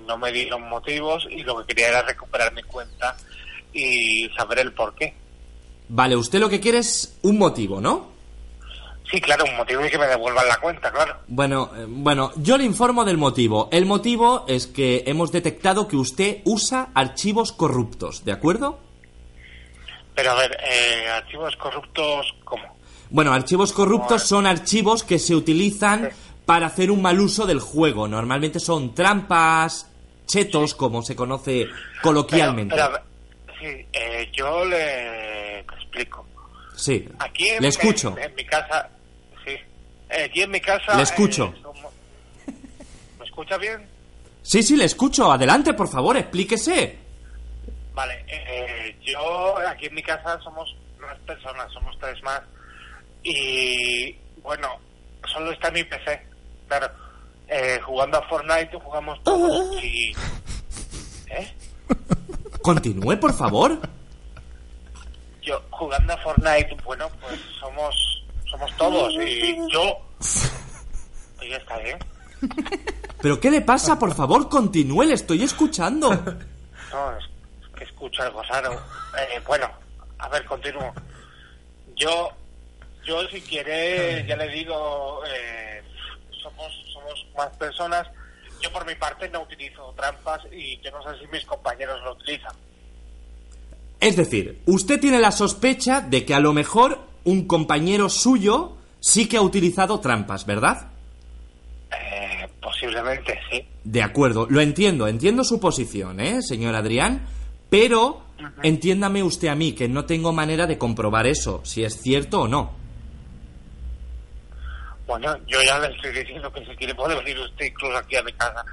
Speaker 19: no me dieron motivos y lo que quería era recuperar mi cuenta y saber el por qué.
Speaker 18: Vale, usted lo que quiere es un motivo, ¿no?
Speaker 19: Sí, claro, un motivo y que me devuelvan la cuenta, claro.
Speaker 18: Bueno, eh, bueno, yo le informo del motivo. El motivo es que hemos detectado que usted usa archivos corruptos, ¿de acuerdo?
Speaker 19: Pero a ver, eh, archivos corruptos, ¿cómo?
Speaker 18: Bueno, archivos corruptos son archivos que se utilizan para hacer un mal uso del juego. Normalmente son trampas, chetos, como se conoce coloquialmente.
Speaker 19: Pero, pero, sí, eh, yo le explico.
Speaker 18: Sí,
Speaker 19: Aquí en,
Speaker 18: le escucho.
Speaker 19: En, en mi casa, aquí en mi casa.
Speaker 18: Le escucho.
Speaker 19: eh, somos- ¿Me escucha bien?
Speaker 18: Sí, sí, le escucho. Adelante, por favor, explíquese.
Speaker 19: Vale, eh, yo aquí en mi casa somos más personas, somos tres más. Y bueno, solo está mi PC. Claro, eh, jugando a Fortnite jugamos todos y... ¿Eh?
Speaker 18: Continúe, por favor.
Speaker 19: Yo jugando a Fortnite, bueno, pues somos somos todos y yo... Oye, está bien.
Speaker 18: ¿Pero qué le pasa? Por favor, continúe, le estoy escuchando.
Speaker 19: No, es que escucho algo raro. Eh, bueno, a ver, continúo. Yo, yo si quiere, ya le digo, eh, somos, somos más personas. Yo por mi parte no utilizo trampas y yo no sé si mis compañeros lo utilizan.
Speaker 18: Es decir, usted tiene la sospecha de que a lo mejor un compañero suyo sí que ha utilizado trampas, ¿verdad?
Speaker 19: Eh, posiblemente, sí.
Speaker 18: De acuerdo, lo entiendo, entiendo su posición, ¿eh, señor Adrián? Pero entiéndame usted a mí, que no tengo manera de comprobar eso, si es cierto o no.
Speaker 19: Bueno, yo ya le estoy diciendo que si quiere puede venir usted incluso aquí a mi casa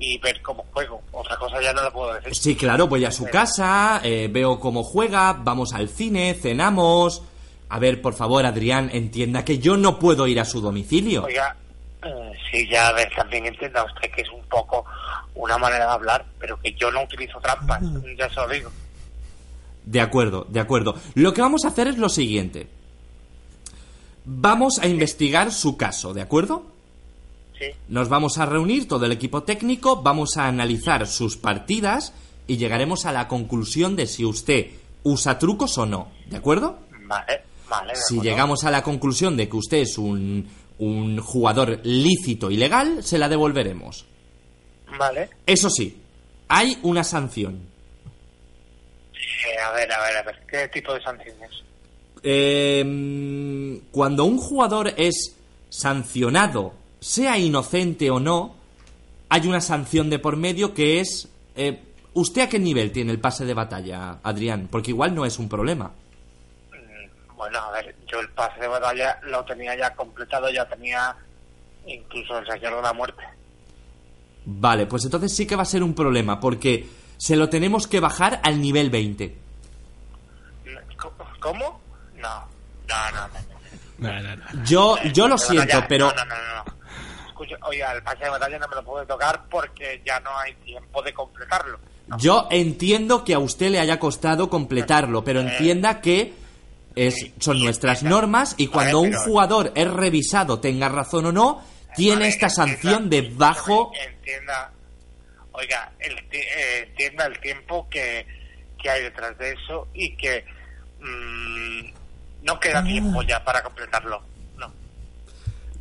Speaker 19: y ver cómo juego. Otra cosa ya no le puedo decir.
Speaker 18: Sí, claro, voy a su casa, eh, veo cómo juega, vamos al cine, cenamos. A ver, por favor, Adrián, entienda que yo no puedo ir a su domicilio.
Speaker 19: Oiga, eh, sí, ya a ver, también entienda usted que es un poco una manera de hablar, pero que yo no utilizo trampas, ya se lo digo.
Speaker 18: De acuerdo, de acuerdo. Lo que vamos a hacer es lo siguiente. Vamos a investigar su caso, ¿de acuerdo?
Speaker 19: Sí.
Speaker 18: Nos vamos a reunir todo el equipo técnico, vamos a analizar sus partidas y llegaremos a la conclusión de si usted usa trucos o no, ¿de acuerdo?
Speaker 19: Vale, vale.
Speaker 18: Si
Speaker 19: acuerdo.
Speaker 18: llegamos a la conclusión de que usted es un, un jugador lícito y legal, se la devolveremos.
Speaker 19: Vale.
Speaker 18: Eso sí, hay una sanción.
Speaker 19: Eh, a ver, a ver, a ver, ¿qué tipo de sanciones?
Speaker 18: Eh, cuando un jugador es sancionado, sea inocente o no, hay una sanción de por medio que es... eh, ¿Usted a qué nivel tiene el pase de batalla, Adrián? Porque igual no es un problema.
Speaker 19: Bueno, a ver, yo el pase de batalla lo tenía ya completado, ya tenía incluso el Señor de la Muerte.
Speaker 18: Vale, pues entonces sí que va a ser un problema, porque se lo tenemos que bajar al nivel 20.
Speaker 19: ¿Cómo? ¿Cómo? No, no, no. no.
Speaker 18: Yo, yo lo siento,
Speaker 19: batalla-
Speaker 18: pero...
Speaker 19: No, no, no, no. Escucha, oiga, el pase de batalla no me lo puedo tocar porque ya no hay tiempo de completarlo.
Speaker 18: Yo entiendo que a usted le haya costado completarlo, pero entienda que es, son nuestras normas y cuando un
Speaker 19: pero-
Speaker 18: jugador es revisado, tenga razón o no, tiene esta sanción de bajo...
Speaker 19: Entienda, oiga, el ti- eh, entienda el tiempo que, que hay detrás de eso y que mm, no queda tiempo ya para completarlo. No.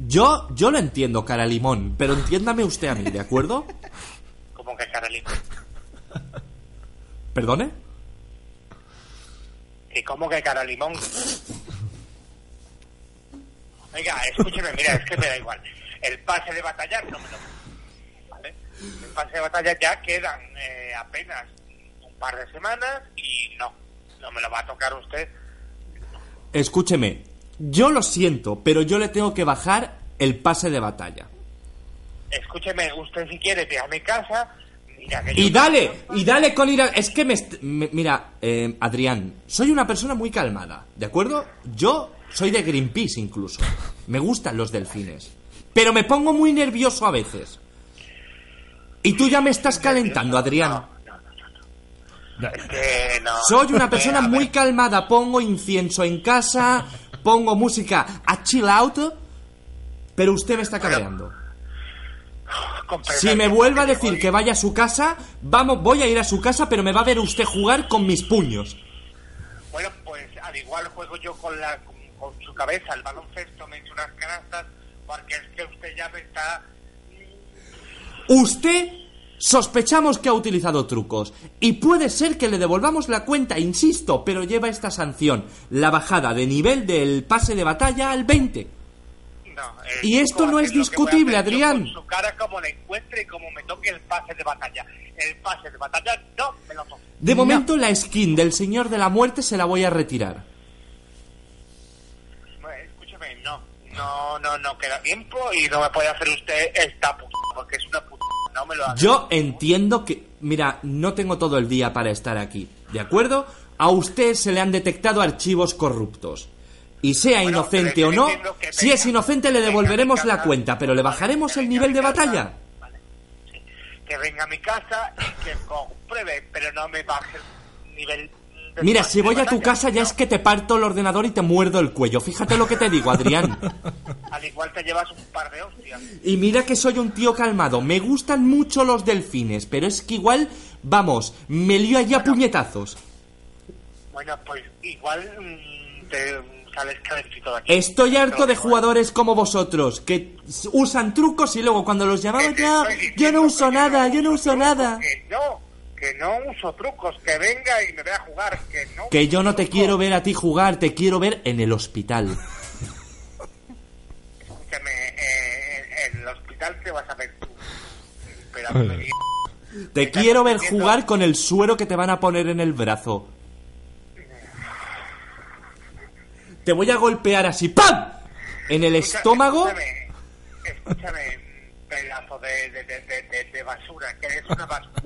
Speaker 18: Yo, yo lo entiendo, cara limón, pero entiéndame usted a mí, ¿de acuerdo?
Speaker 19: Como que Carolina.
Speaker 18: ¿Perdone?
Speaker 19: ¿Y cómo que cara limón? Oiga, escúcheme, mira, es que me da igual. El pase de batalla no me lo... ¿Vale? El pase de batalla ya quedan eh, apenas un par de semanas y no, no me lo va a tocar usted.
Speaker 18: Escúcheme, yo lo siento, pero yo le tengo que bajar el pase de batalla.
Speaker 19: Escúcheme, usted si quiere, ve a mi casa.
Speaker 18: Y dale, y dale con ir a... Es que me... mira, eh, Adrián, soy una persona muy calmada, ¿de acuerdo? Yo soy de Greenpeace incluso. Me gustan los delfines. Pero me pongo muy nervioso a veces. Y tú ya me estás calentando, Adrián.
Speaker 19: Es que no.
Speaker 18: Soy una persona muy calmada, pongo incienso en casa, pongo música a chill out, pero usted me está cabreando. Si me vuelve a decir que vaya a su casa, vamos, voy a ir a su casa, pero me va a ver usted jugar con mis puños.
Speaker 19: Bueno, pues al igual juego yo con, la, con, con su cabeza el baloncesto, me echo unas canastas, porque es que usted ya me está...
Speaker 18: Usted sospechamos que ha utilizado trucos y puede ser que le devolvamos la cuenta, insisto, pero lleva esta sanción, la bajada de nivel del pase de batalla al 20.
Speaker 19: Eh,
Speaker 18: Y esto no es discutible, Adrián.
Speaker 19: Con su cara como la encuentre y como me toque el pase de batalla. El pase de batalla no me lo toque.
Speaker 18: De momento la skin del Señor de la Muerte se la voy a retirar.
Speaker 19: Bueno, no, no, no, no queda tiempo y no me puede hacer usted esta puta, porque es una puta, no me lo haga.
Speaker 18: Yo entiendo que... Mira, no tengo todo el día para estar aquí, ¿de acuerdo? a usted se le han detectado archivos corruptos. Y sea inocente o no, si es inocente le devolveremos la cuenta, pero le bajaremos el nivel de batalla.
Speaker 19: Que venga a mi casa y que compruebe, pero no me baje el nivel
Speaker 18: Mira, si voy a tu casa ya es que te parto el ordenador y te muerdo el cuello. Fíjate lo que te digo, Adrián.
Speaker 19: Al igual te llevas un par de hostias.
Speaker 18: Y mira que soy un tío calmado. Me gustan mucho los delfines, pero es que igual, vamos, me lío allí a puñetazos.
Speaker 19: Bueno, pues igual mm, te sales calentito de aquí.
Speaker 18: Estoy harto de
Speaker 19: Pero,
Speaker 18: jugadores como vosotros, que usan trucos y luego cuando los llamaba ya, yo no uso nada, yo no uso nada.
Speaker 19: Que no, que no uso trucos, que venga y me vea jugar, que no.
Speaker 18: Que yo no te quiero ver a ti jugar, te quiero ver en el hospital.
Speaker 19: Escúchame, eh, en el hospital te vas a ver tú. Pero me-
Speaker 18: Te quiero ver jugar con el suero que te van a poner en el brazo. Te voy a golpear así, ¡pam! En el estómago.
Speaker 19: Escúchame, escúchame, pedazo de, de, de, de, de- de basura, que eres una basura.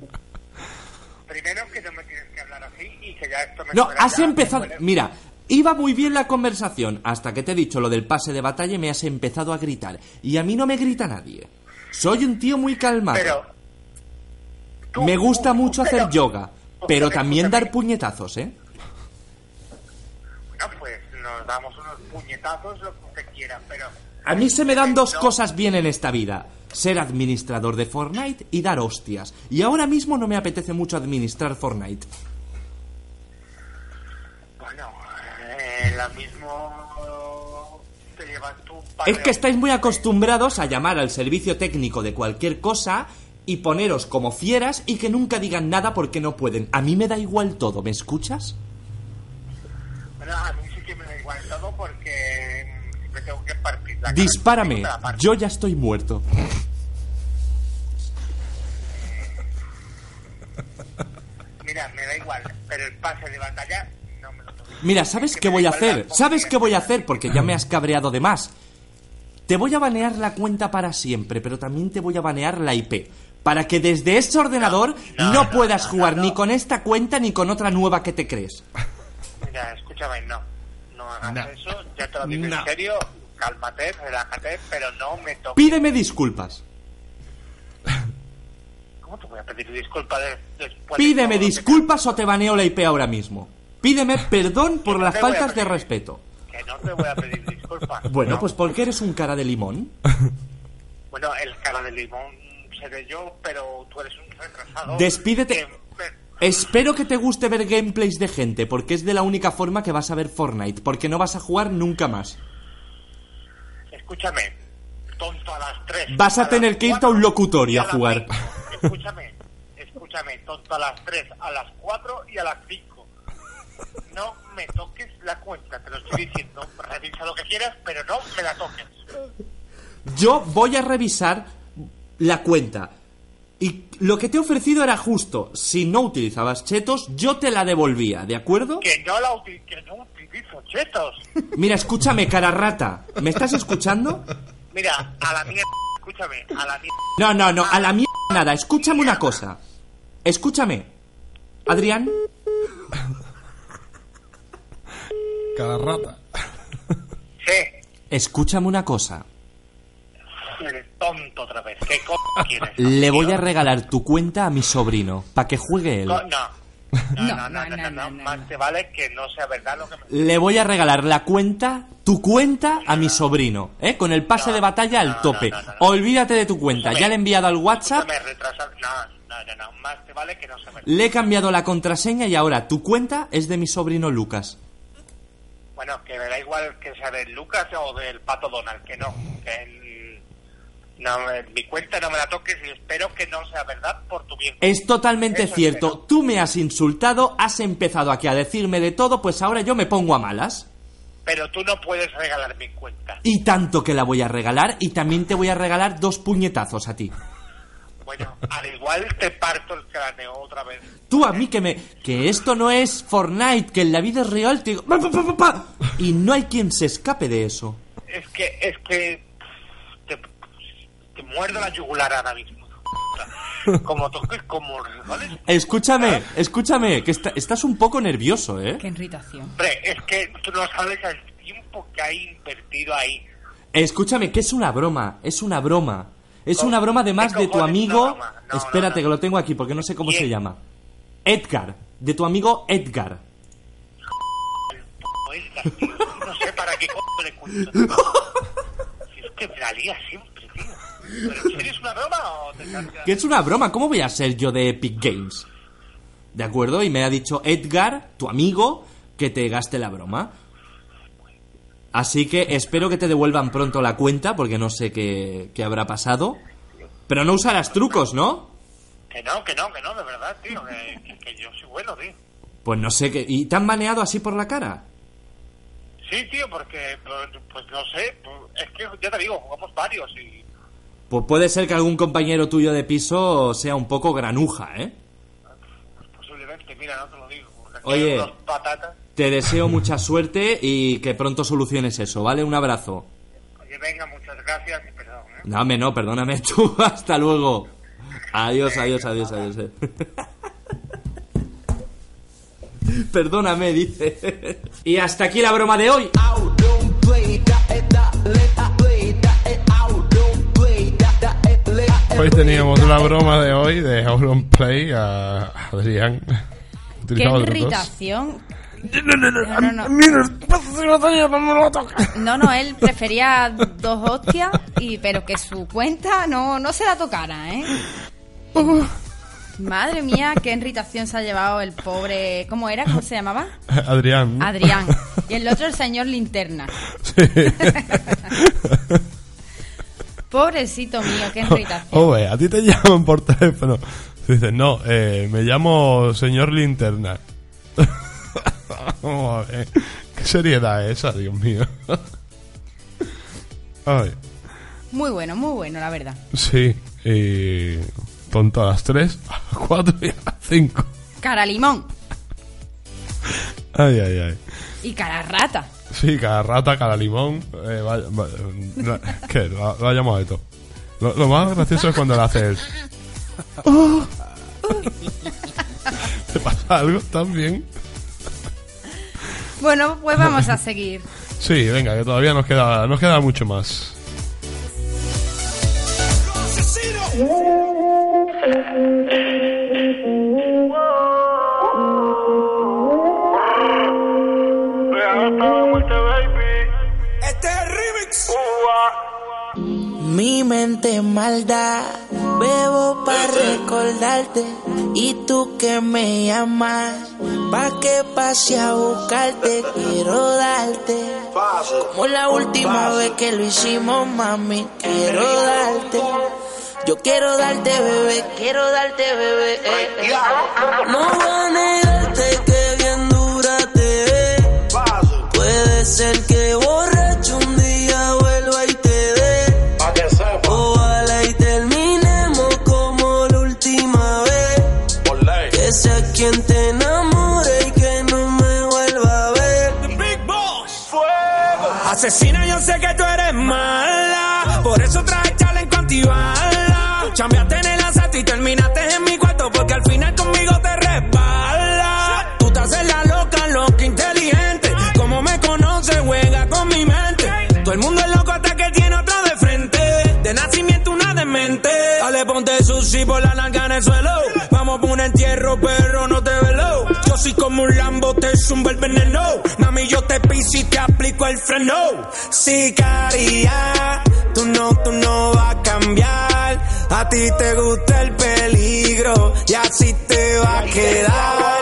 Speaker 19: Primero que no me tienes que hablar así y que ya esto me
Speaker 18: No, has
Speaker 19: ya,
Speaker 18: empezado.
Speaker 19: me
Speaker 18: Mira, iba muy bien la conversación hasta que te he dicho lo del pase de batalla y me has empezado a gritar. Y a mí no me grita nadie. Soy un tío muy calmado.
Speaker 19: Pero,
Speaker 18: me gusta mucho hacer yoga, pero también dar puñetazos, ¿eh?
Speaker 19: Nos damos unos puñetazos, lo que usted quiera, pero
Speaker 18: A mí se me dan dos cosas bien en esta vida. Ser administrador de Fortnite y dar hostias. Y ahora mismo no me apetece mucho administrar Fortnite.
Speaker 19: bueno, eh, lo mismo te llevas
Speaker 18: Es que estáis muy acostumbrados a llamar al servicio técnico de cualquier cosa y poneros como fieras y que nunca digan nada porque no pueden. A mí me da igual todo, ¿me escuchas?
Speaker 19: Bueno, a mí igual todo porque mm, me tengo que partir la cara.
Speaker 18: Dispárame,
Speaker 19: la
Speaker 18: yo ya estoy muerto.
Speaker 19: Mira, me da igual, pero el pase de batalla no me lo.
Speaker 18: Mira, ¿sabes qué voy a hacer? ¿Sabes qué voy a hacer? Porque ya me has cabreado de más. Te voy a banear la cuenta para siempre, pero también te voy a banear la IP. Para que desde ese ordenador no, puedas jugar ni con esta cuenta ni con otra nueva que te crees.
Speaker 19: Mira, escúchame, no. No hagas
Speaker 18: No.
Speaker 19: eso, ya te lo digo
Speaker 18: No.
Speaker 19: en serio. Cálmate, relájate, pero no me toques.
Speaker 18: Pídeme disculpas.
Speaker 19: ¿Cómo te voy a pedir disculpas de- después de
Speaker 18: Pídeme
Speaker 19: que-
Speaker 18: disculpas o te baneo la IP ahora mismo. Pídeme perdón por las
Speaker 19: te voy a
Speaker 18: faltas de
Speaker 19: pedir.
Speaker 18: respeto.
Speaker 19: Que no te voy a pedir disculpas.
Speaker 18: Bueno,
Speaker 19: No.
Speaker 18: pues porque eres un cara de limón.
Speaker 19: Bueno, el cara de limón seré yo, pero tú eres un retrasado.
Speaker 18: Despídete.
Speaker 19: Que-
Speaker 18: Espero que te guste ver gameplays de gente, porque es de la única forma que vas a ver Fortnite, porque no vas a jugar nunca más.
Speaker 19: Escúchame, tonto a las 3.
Speaker 18: Vas a tener que irte a un locutorio a jugar.
Speaker 19: Escúchame, escúchame, tonto a las 3, a las 4 y a las 5. No me toques la cuenta, te lo estoy diciendo. Revisa lo que quieras, pero no me la toques.
Speaker 18: Yo voy a revisar la cuenta. Y lo que te he ofrecido era justo. Si no utilizabas chetos, yo te la devolvía, ¿de acuerdo?
Speaker 19: Que no la uti- que no utilizo chetos.
Speaker 18: Mira, escúchame, cara rata. ¿Me estás escuchando?
Speaker 19: Mira, a la mierda, escúchame, a la mierda.
Speaker 18: No, no, no, a la mierda nada. Escúchame una cosa. Escúchame. Adrián,
Speaker 1: Cada rata.
Speaker 19: Sí,
Speaker 18: escúchame una cosa.
Speaker 19: Eres tonto otra vez. ¿Qué co quieres?
Speaker 18: Le voy a regalar tu cuenta a mi sobrino, para que juegue él.
Speaker 19: Co- No. No, no, no, no, no, no, más te vale que no sea verdad lo que me...
Speaker 18: Le voy a regalar la cuenta, tu cuenta, a mi sobrino, ¿eh? Con el pase de batalla al tope. Olvídate de tu cuenta, ya le he enviado al WhatsApp,
Speaker 19: Me retrasa... No, no, no, no, más te vale que no sea verdad.
Speaker 18: le he cambiado la contraseña y ahora tu cuenta es de mi sobrino Lucas.
Speaker 19: Bueno, que me da igual que sea del Lucas o del Pato Donald, que no. Que no, mi cuenta no me la toques y espero que no sea verdad por tu bien.
Speaker 18: Es totalmente
Speaker 19: Eso
Speaker 18: cierto,
Speaker 19: espero.
Speaker 18: tú me has insultado, has empezado aquí a decirme de todo, pues ahora yo me pongo a malas.
Speaker 19: Pero tú no puedes regalar mi cuenta.
Speaker 18: Y tanto que la voy a regalar y también te voy a regalar dos puñetazos a ti.
Speaker 19: Bueno, al igual te parto el cráneo otra vez.
Speaker 18: Tú a mí que me... Que esto no es Fortnite, que en la vida es real te digo... "Pa, pa, pa, pa, pa". Y no hay quien se escape de eso.
Speaker 19: Es que, es que... Te, muerdo la yugular ahora mismo. como toques, como ¿vale?
Speaker 18: Escúchame, escúchame, que está- estás un poco nervioso, ¿eh?
Speaker 2: Qué irritación.
Speaker 19: Hombre, es que tú no sabes el tiempo que hay invertido ahí.
Speaker 18: Escúchame, que es una broma, es una broma. Es una broma además de tu amigo...
Speaker 19: una broma? No,
Speaker 18: Espérate, que lo tengo aquí porque no sé cómo se llama. Edgar, de tu amigo Edgar.
Speaker 19: No sé para qué coño le cuento. Si es que me la lía siempre, tío. ¿Pero una broma o te
Speaker 18: Que es una broma, ¿cómo voy a ser yo de Epic Games? ¿De acuerdo? Y me ha dicho Edgar, tu amigo, que te gaste la broma. Así que espero que te devuelvan pronto la cuenta, porque no sé qué, qué habrá pasado. Pero no usarás trucos, ¿no?
Speaker 19: Que no, que no, que no, de verdad, tío. Que, que- que yo soy bueno, tío.
Speaker 18: Pues no sé qué. ¿Y te han baneado así por la cara?
Speaker 19: Sí, tío, porque, pues, pues no sé. pues, Es que ya te digo, jugamos varios y.
Speaker 18: Pues puede ser que algún compañero tuyo de piso sea un poco granuja, ¿eh?
Speaker 19: Posiblemente, mira, no te lo digo.
Speaker 18: Oye.
Speaker 19: hay unos patatas.
Speaker 18: Te deseo mucha suerte y que pronto soluciones eso, ¿vale? Un abrazo.
Speaker 19: Oye, venga, muchas gracias y perdón, ¿eh?
Speaker 18: Dame, no, perdóname tú. Hasta luego. Adiós, adiós, adiós, adiós. eh. Perdóname, dice. Y hasta aquí la broma de hoy.
Speaker 1: Hoy teníamos la broma de hoy de Auron Play a Adrián.
Speaker 2: Qué
Speaker 1: Utilizaba otros dos.
Speaker 2: irritación. No, no, no. No, no, él prefería dos hostias, y, pero que su cuenta no, no se la tocara, ¿eh? Madre mía, qué irritación se ha llevado el pobre... ¿Cómo era? ¿Cómo se llamaba?
Speaker 1: Adrián.
Speaker 2: Adrián. Y el otro el señor Linterna. Pobrecito mío, qué irritación.
Speaker 1: Oye, a ti te llaman por teléfono. Dices, no, eh, me llamo señor Linterna. Vamos a ver. ¿Qué seriedad es esa, Dios mío? Ay,
Speaker 2: Muy bueno, muy bueno, la verdad.
Speaker 1: sí. Y tonto a las 3, a las 4 y a las 5.
Speaker 2: Cara limón
Speaker 1: Ay, ay, ay.
Speaker 2: y cara rata.
Speaker 1: Sí, cada rata, cada limón. Eh, vaya, vaya, no, ¿Qué? Lo, lo ha llamado de todo. Lo, lo más gracioso es cuando lo hace él. ¿Te pasa algo también?
Speaker 2: Bueno, pues vamos a seguir.
Speaker 1: Sí, venga, que todavía nos queda, nos queda mucho más.
Speaker 20: Mi mente maldad, bebo para recordarte y tú que me llamas, pa' que pase a buscarte, quiero darte, como la última vez que lo hicimos, mami, quiero darte. Yo quiero darte, bebé, quiero darte, bebé. eh, eh. No voy a negarte que bien dura te ves. Puede ser que borracho
Speaker 15: sushi por la larga en el suelo. Vamos por un entierro, perro, no te velo. Yo soy como un Lambo, te zumba el veneno. Mami, yo te piso y te aplico el freno. Sicaria, tú no, tú no vas a cambiar. A ti te gusta el peligro y así te va a quedar.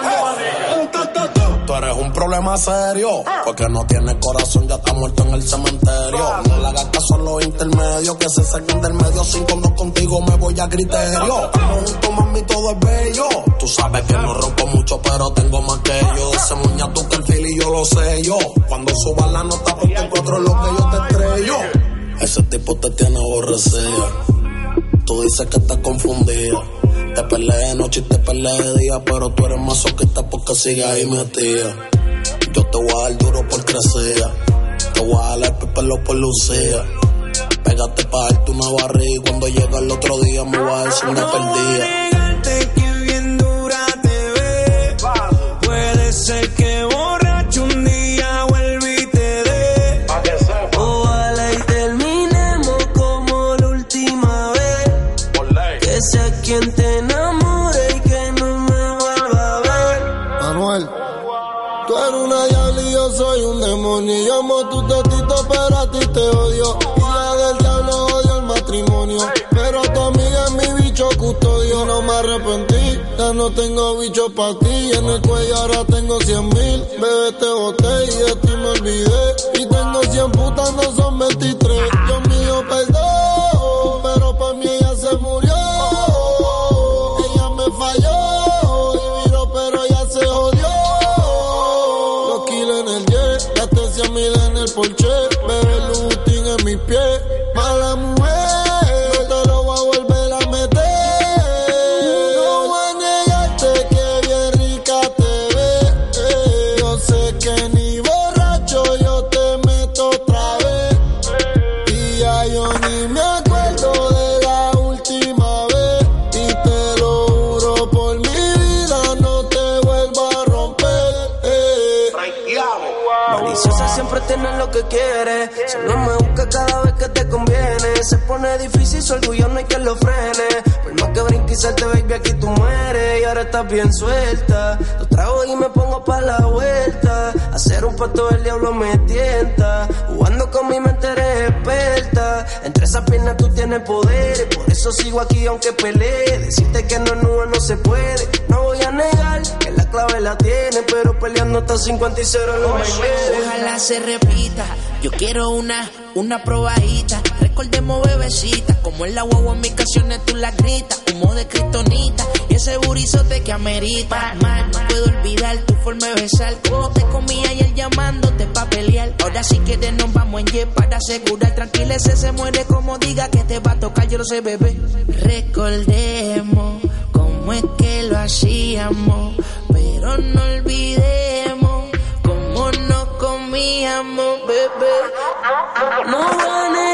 Speaker 21: Tú eres un problema serio, porque no tienes corazón, ya está muerto en el cementerio. No le hagas caso a los intermedios, que se saquen del medio. Sin cuando contigo me voy a criterio. Estamos juntos, mami, todo es bello. Tú sabes que no rompo mucho, pero tengo más que yo. Ese muñato que el fil y yo lo sé yo. Cuando suba la nota, porque en cuatro es lo que yo te estrello. Ese tipo te tiene aborrecida. Tú dices que estás confundida. Te peleé de noche y te peleé de día, pero tú eres masoquista porque sigues ahí metida. Yo te voy a dar duro por crecer. Te voy a dar el pelo por lucía. Pégate pa' darte una barriga y cuando llega el otro día me voy a decir una perdida.
Speaker 5: que bien dura te ve. Puede ser que borracho no
Speaker 15: tengo bicho para ti. En el cuello ahora tengo 100 mil. Bebé, te boté y de ti me olvidé. Y tengo 100 putas, no son 23. Se
Speaker 5: pone difícil, su orgullo no hay que lo frene. Por más que brinque y salte, baby, aquí tú mueres. Y ahora estás bien suelta. Lo trago y me pongo pa' la vuelta. Hacer un pato del diablo me tienta. Jugando con mi mente eres experta. Entre esas piernas tú tienes poder. Por eso sigo aquí aunque pelee. Decirte que no, no, no se puede. No voy a negar que la clave la tiene. Pero peleando hasta 50 y 0 no me
Speaker 20: Ojalá se repita. Yo quiero una, una probadita. Recordemos bebecita. Como en la guagua en mis canciones tú la gritas. Humo de cristonita. Y ese burizote que amerita. Man, no puedo olvidar tu forma de besar. Como te comía él llamándote pa' pelear. Ahora sí que de nos vamos en jet para asegurar. Tranquila, ese se muere como diga que te va a tocar. Yo lo sé, bebé. Recordemos cómo es que lo hacíamos. Pero no olvidemos cómo nos comíamos, bebé.
Speaker 5: No voy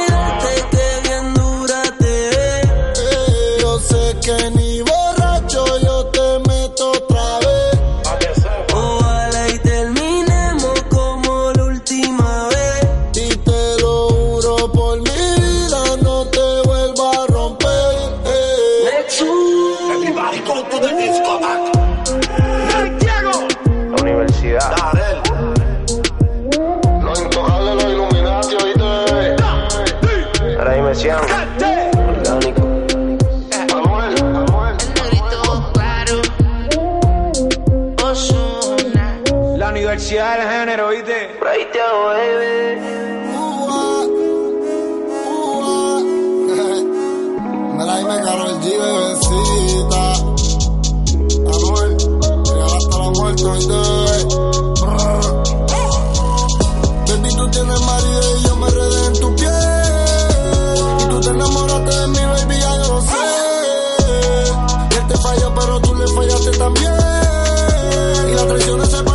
Speaker 5: La
Speaker 21: universidad
Speaker 5: del género, ¿viste?
Speaker 21: Por ahí te hago, baby.
Speaker 15: Mira, ahí me Karol G, bebecita. Anuel, llegar hasta la muerte. Brr. Baby, tú tienes marido y yo me redé en tu piel. Y tú te enamoraste de mí, baby, ya yo lo sé. Él te falló, pero tú le fallaste también. Y las traiciones se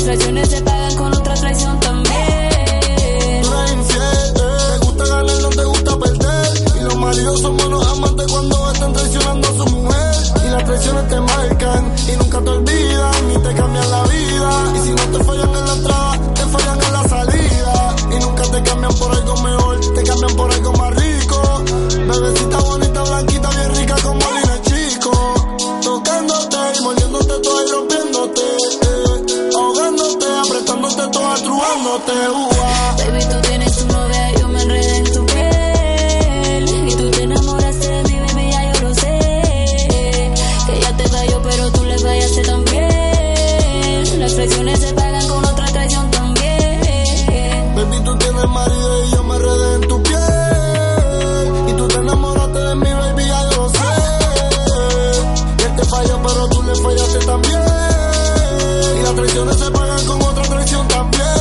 Speaker 22: Las traiciones se pagan con otra traición también.
Speaker 15: Tú eres infiel, eh. te gusta ganar, no te gusta perder. Y los maridos son buenos amantes cuando están traicionando a su mujer. Y las traiciones te marcan y nunca te olvidan ni te cambian la vida. Y si no te fallan en la entrada, te fallan en la salida. Y nunca te cambian por algo mejor, te cambian por algo más rico. Bebecita bonita, blanquita, bien rica como
Speaker 22: Baby, tú tienes tu novia, y yo me enredé en tu piel. Y tú te enamoraste de mi baby, ya yo lo sé. Que ella te falló, pero tú le fallaste también. Las traiciones se pagan con otra traición también.
Speaker 15: Baby, tú tienes marido y yo me enredé
Speaker 2: en tu
Speaker 15: piel. Y tú te enamoraste de mi baby, ya yo lo sé. Y él te falló, pero tú le fallaste también. Y las traiciones se pagan con otra traición también.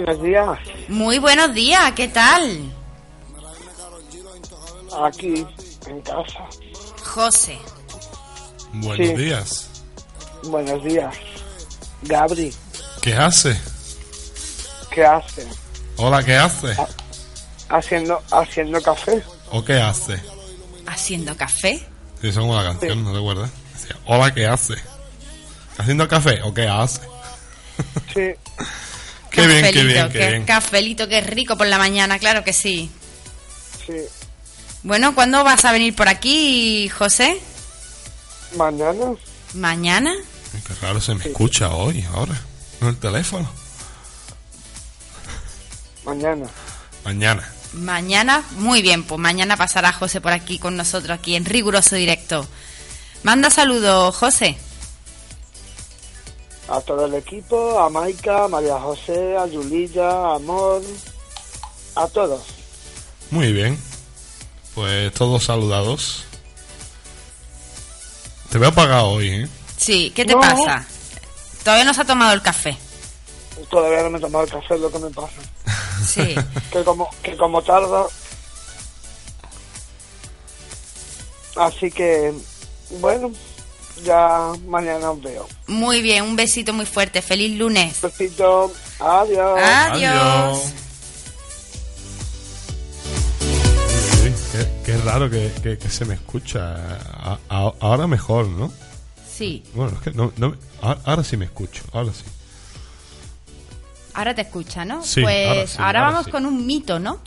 Speaker 23: Buenos días.
Speaker 2: Muy buenos días, ¿qué tal?
Speaker 23: Aquí, en casa.
Speaker 2: José.
Speaker 1: Buenos
Speaker 23: Sí.
Speaker 1: días.
Speaker 23: Buenos días. Gabri,
Speaker 1: ¿Qué hace?
Speaker 23: ¿qué hace?
Speaker 1: Hola, ¿qué hace?
Speaker 23: Haciendo, haciendo café.
Speaker 1: ¿O qué hace?
Speaker 2: ¿Haciendo café?
Speaker 1: Sí, eso es como la canción, ¿no te acuerdas? Hola, ¿qué hace? ¿Haciendo café o qué hace?
Speaker 23: Sí.
Speaker 1: Qué bien, qué
Speaker 2: Cafelito,
Speaker 1: bien, qué
Speaker 2: qué
Speaker 1: bien.
Speaker 2: Cafelito, qué rico por la mañana, claro que sí.
Speaker 23: Sí.
Speaker 2: Bueno, ¿cuándo vas a venir por aquí, José?
Speaker 23: Mañana.
Speaker 2: ¿Mañana?
Speaker 1: Qué raro se me escucha hoy, ahora. No el teléfono.
Speaker 23: Mañana.
Speaker 1: Mañana.
Speaker 2: Mañana, muy bien, pues mañana pasará José por aquí con nosotros, aquí en riguroso directo. Manda saludos, José.
Speaker 23: A todo el equipo, a Maika, a María José, a Yulilla, a Amor, a todos.
Speaker 1: Muy bien. Pues todos saludados. Te veo apagado hoy, ¿eh?
Speaker 2: Sí, ¿qué te
Speaker 23: No.
Speaker 2: pasa? Todavía no se ha tomado el café.
Speaker 23: Todavía no me he tomado el café, es lo que me pasa.
Speaker 2: Sí.
Speaker 23: que como que como tarda. Así que, bueno, ya mañana os veo.
Speaker 2: Muy bien, un besito muy fuerte. Feliz lunes.
Speaker 23: Besito. Adiós.
Speaker 2: Adiós.
Speaker 1: Qué, qué raro que, que- que se me escucha. A- a- ahora mejor, ¿no?
Speaker 2: Sí,
Speaker 1: Bueno, es que no, no- ahora, ahora sí me escucho, ahora sí.
Speaker 2: ahora te escucha, ¿no?
Speaker 1: Sí,
Speaker 2: pues
Speaker 1: ahora sí,
Speaker 2: ahora
Speaker 1: ahora
Speaker 2: vamos
Speaker 1: sí.
Speaker 2: con un mito, ¿no?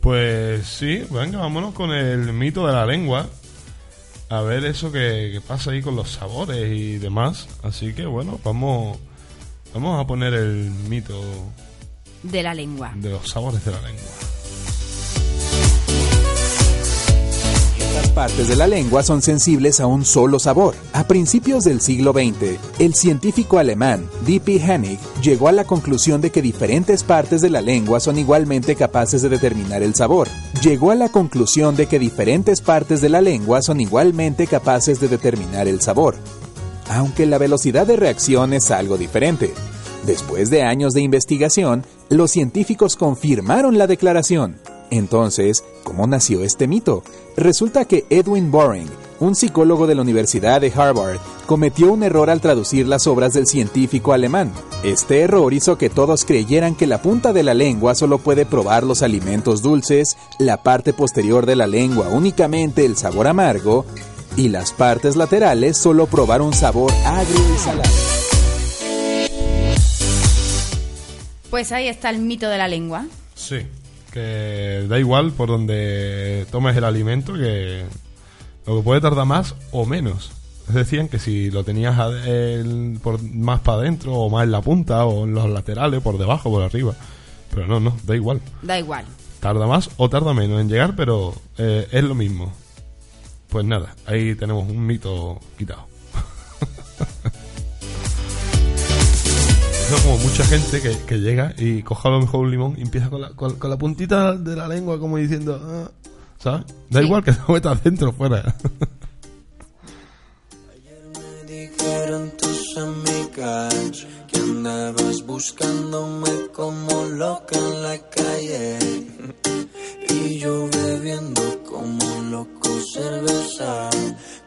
Speaker 1: Pues sí, venga, vámonos con el mito de la lengua. A ver eso que, que pasa ahí con los sabores y demás. Así que bueno, vamos, vamos a poner el mito
Speaker 2: De la lengua.
Speaker 1: de los sabores de la lengua.
Speaker 24: Estas partes de la lengua son sensibles a un solo sabor. A principios del siglo XX, el científico alemán D.P. Hennig llegó a la conclusión de que diferentes partes de la lengua son igualmente capaces de determinar el sabor. Llegó a la conclusión de que diferentes partes de la lengua son igualmente capaces de determinar el sabor. Aunque la velocidad de reacción es algo diferente. Después de años de investigación, los científicos confirmaron la declaración. Entonces, ¿cómo nació este mito? Resulta que Edwin Boring, un psicólogo de la Universidad de Harvard, cometió un error al traducir las obras del científico alemán. Este error hizo que todos creyeran que la punta de la lengua solo puede probar los alimentos dulces, la parte posterior de la lengua únicamente el sabor amargo, y las partes laterales solo probar un sabor agrio y salado.
Speaker 2: Pues ahí está el mito de la lengua.
Speaker 1: Sí, que da igual por donde tomes el alimento, que lo que puede tardar más o menos. Decían que si lo tenías el- por, más para adentro, o más en la punta, o en los laterales, por debajo, por arriba. Pero no, no, da igual.
Speaker 2: Da igual.
Speaker 1: Tarda más o tarda menos en llegar, pero eh, es lo mismo. Pues nada, ahí tenemos un mito quitado. Eso como mucha gente que, que llega y coja a lo mejor un limón y empieza con la, con, con la puntita de la lengua como diciendo, ah, ¿sabes? Da igual que se meta adentro o fuera.
Speaker 8: dijeron tus amigas que andabas buscándome como loca en la calle y yo bebiendo como loco cerveza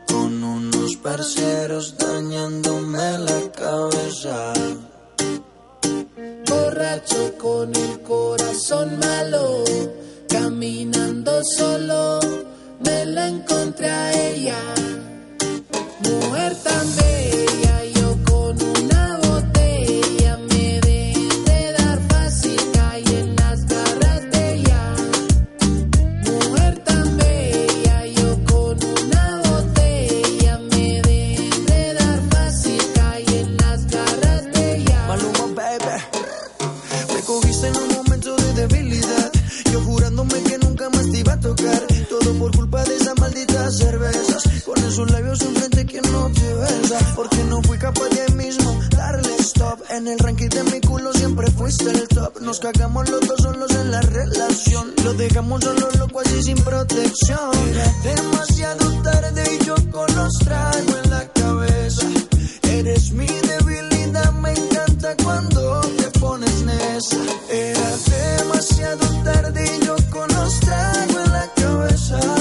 Speaker 8: con unos parceros dañándome la cabeza.
Speaker 25: Con el corazón malo, caminando solo, me la encontré a ella, mujer tan En
Speaker 8: el ranking de mi culo siempre fuiste el top. Nos cagamos los dos solos en la relación. Lo dejamos solo loco así sin protección. Era demasiado tarde y yo con los traigo en la cabeza. Eres mi debilidad, me encanta cuando
Speaker 15: te pones nesa. Era demasiado tarde
Speaker 25: y yo con los traigo en la cabeza.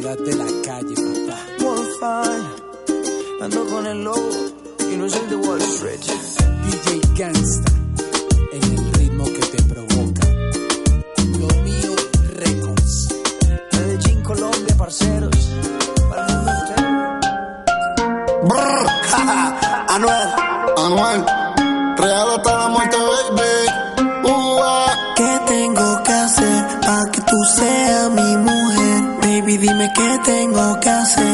Speaker 15: de
Speaker 26: la calle, papá.
Speaker 15: One fine, ando con el lobo y no es el de Wall Street.
Speaker 26: DJ Gangsta, en el ritmo que te provoca. Lo mío, Records.
Speaker 15: Medellín, Colombia, parceros. Para el mundo
Speaker 21: Anuel.
Speaker 15: que tengo que hacer.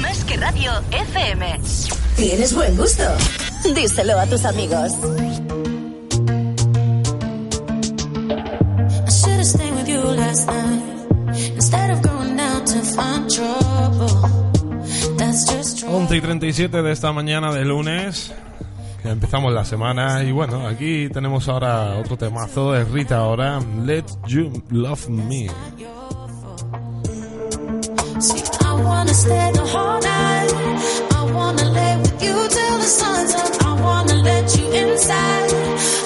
Speaker 4: Más que radio, FM. Tienes buen gusto. Díselo a tus amigos.
Speaker 27: I
Speaker 1: y 37 de esta mañana de lunes. Empezamos la semana y bueno, aquí tenemos ahora otro temazo de Rita ahora, Let You Love Me.
Speaker 27: inside.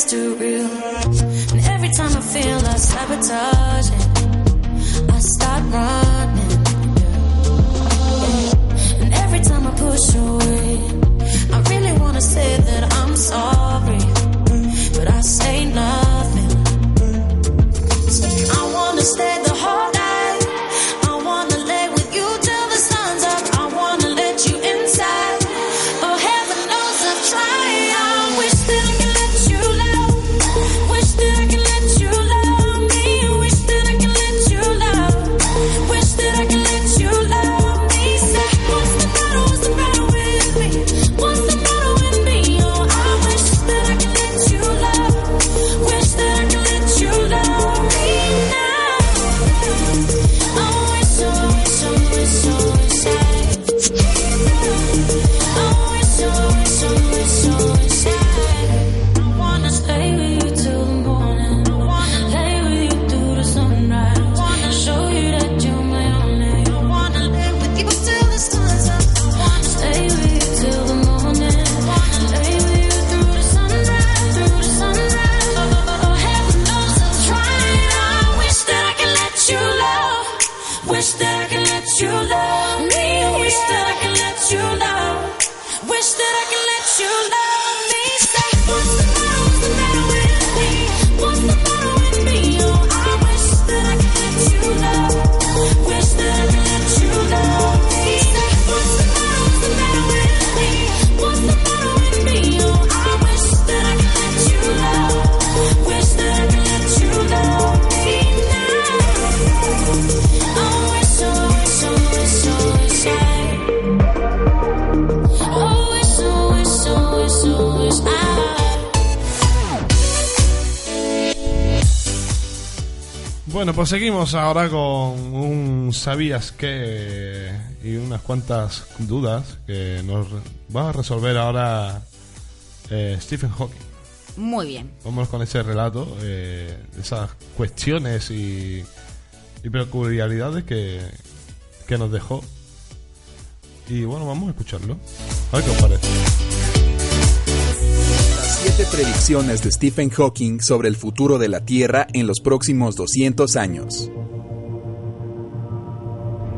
Speaker 27: Time it gets too real, and every time I feel like sabotaging, I start running.
Speaker 1: Bueno, pues seguimos ahora con un sabías que y unas cuantas dudas que nos va a resolver ahora eh, Stephen Hawking.
Speaker 2: Muy bien.
Speaker 1: Vamos con ese relato, eh, esas cuestiones y, y peculiaridades que, que nos dejó. Y bueno, vamos a escucharlo. A ver qué os parece.
Speaker 24: Siete predicciones de Stephen Hawking sobre el futuro de la Tierra en los próximos 200 años.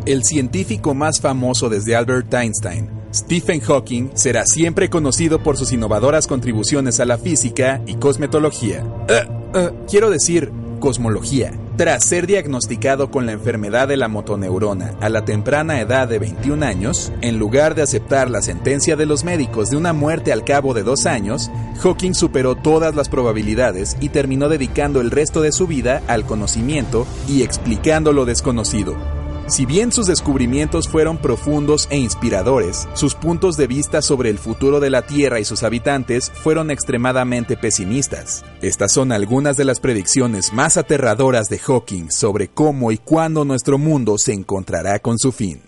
Speaker 24: El científico más famoso desde Albert Einstein, Stephen Hawking, será siempre conocido por sus innovadoras contribuciones a la física y cosmetología. Eh, eh, quiero decir, cosmología. Tras ser diagnosticado con la enfermedad de la motoneurona a la temprana edad de 21 años, en lugar de aceptar la sentencia de los médicos de una muerte al cabo de dos años, Hawking superó todas las probabilidades y terminó dedicando el resto de su vida al conocimiento y explicando lo desconocido. Si bien sus descubrimientos fueron profundos e inspiradores, sus puntos de vista sobre el futuro de la Tierra y sus habitantes fueron extremadamente pesimistas. Estas son algunas de las predicciones más aterradoras de Hawking sobre cómo y cuándo nuestro mundo se encontrará con su fin.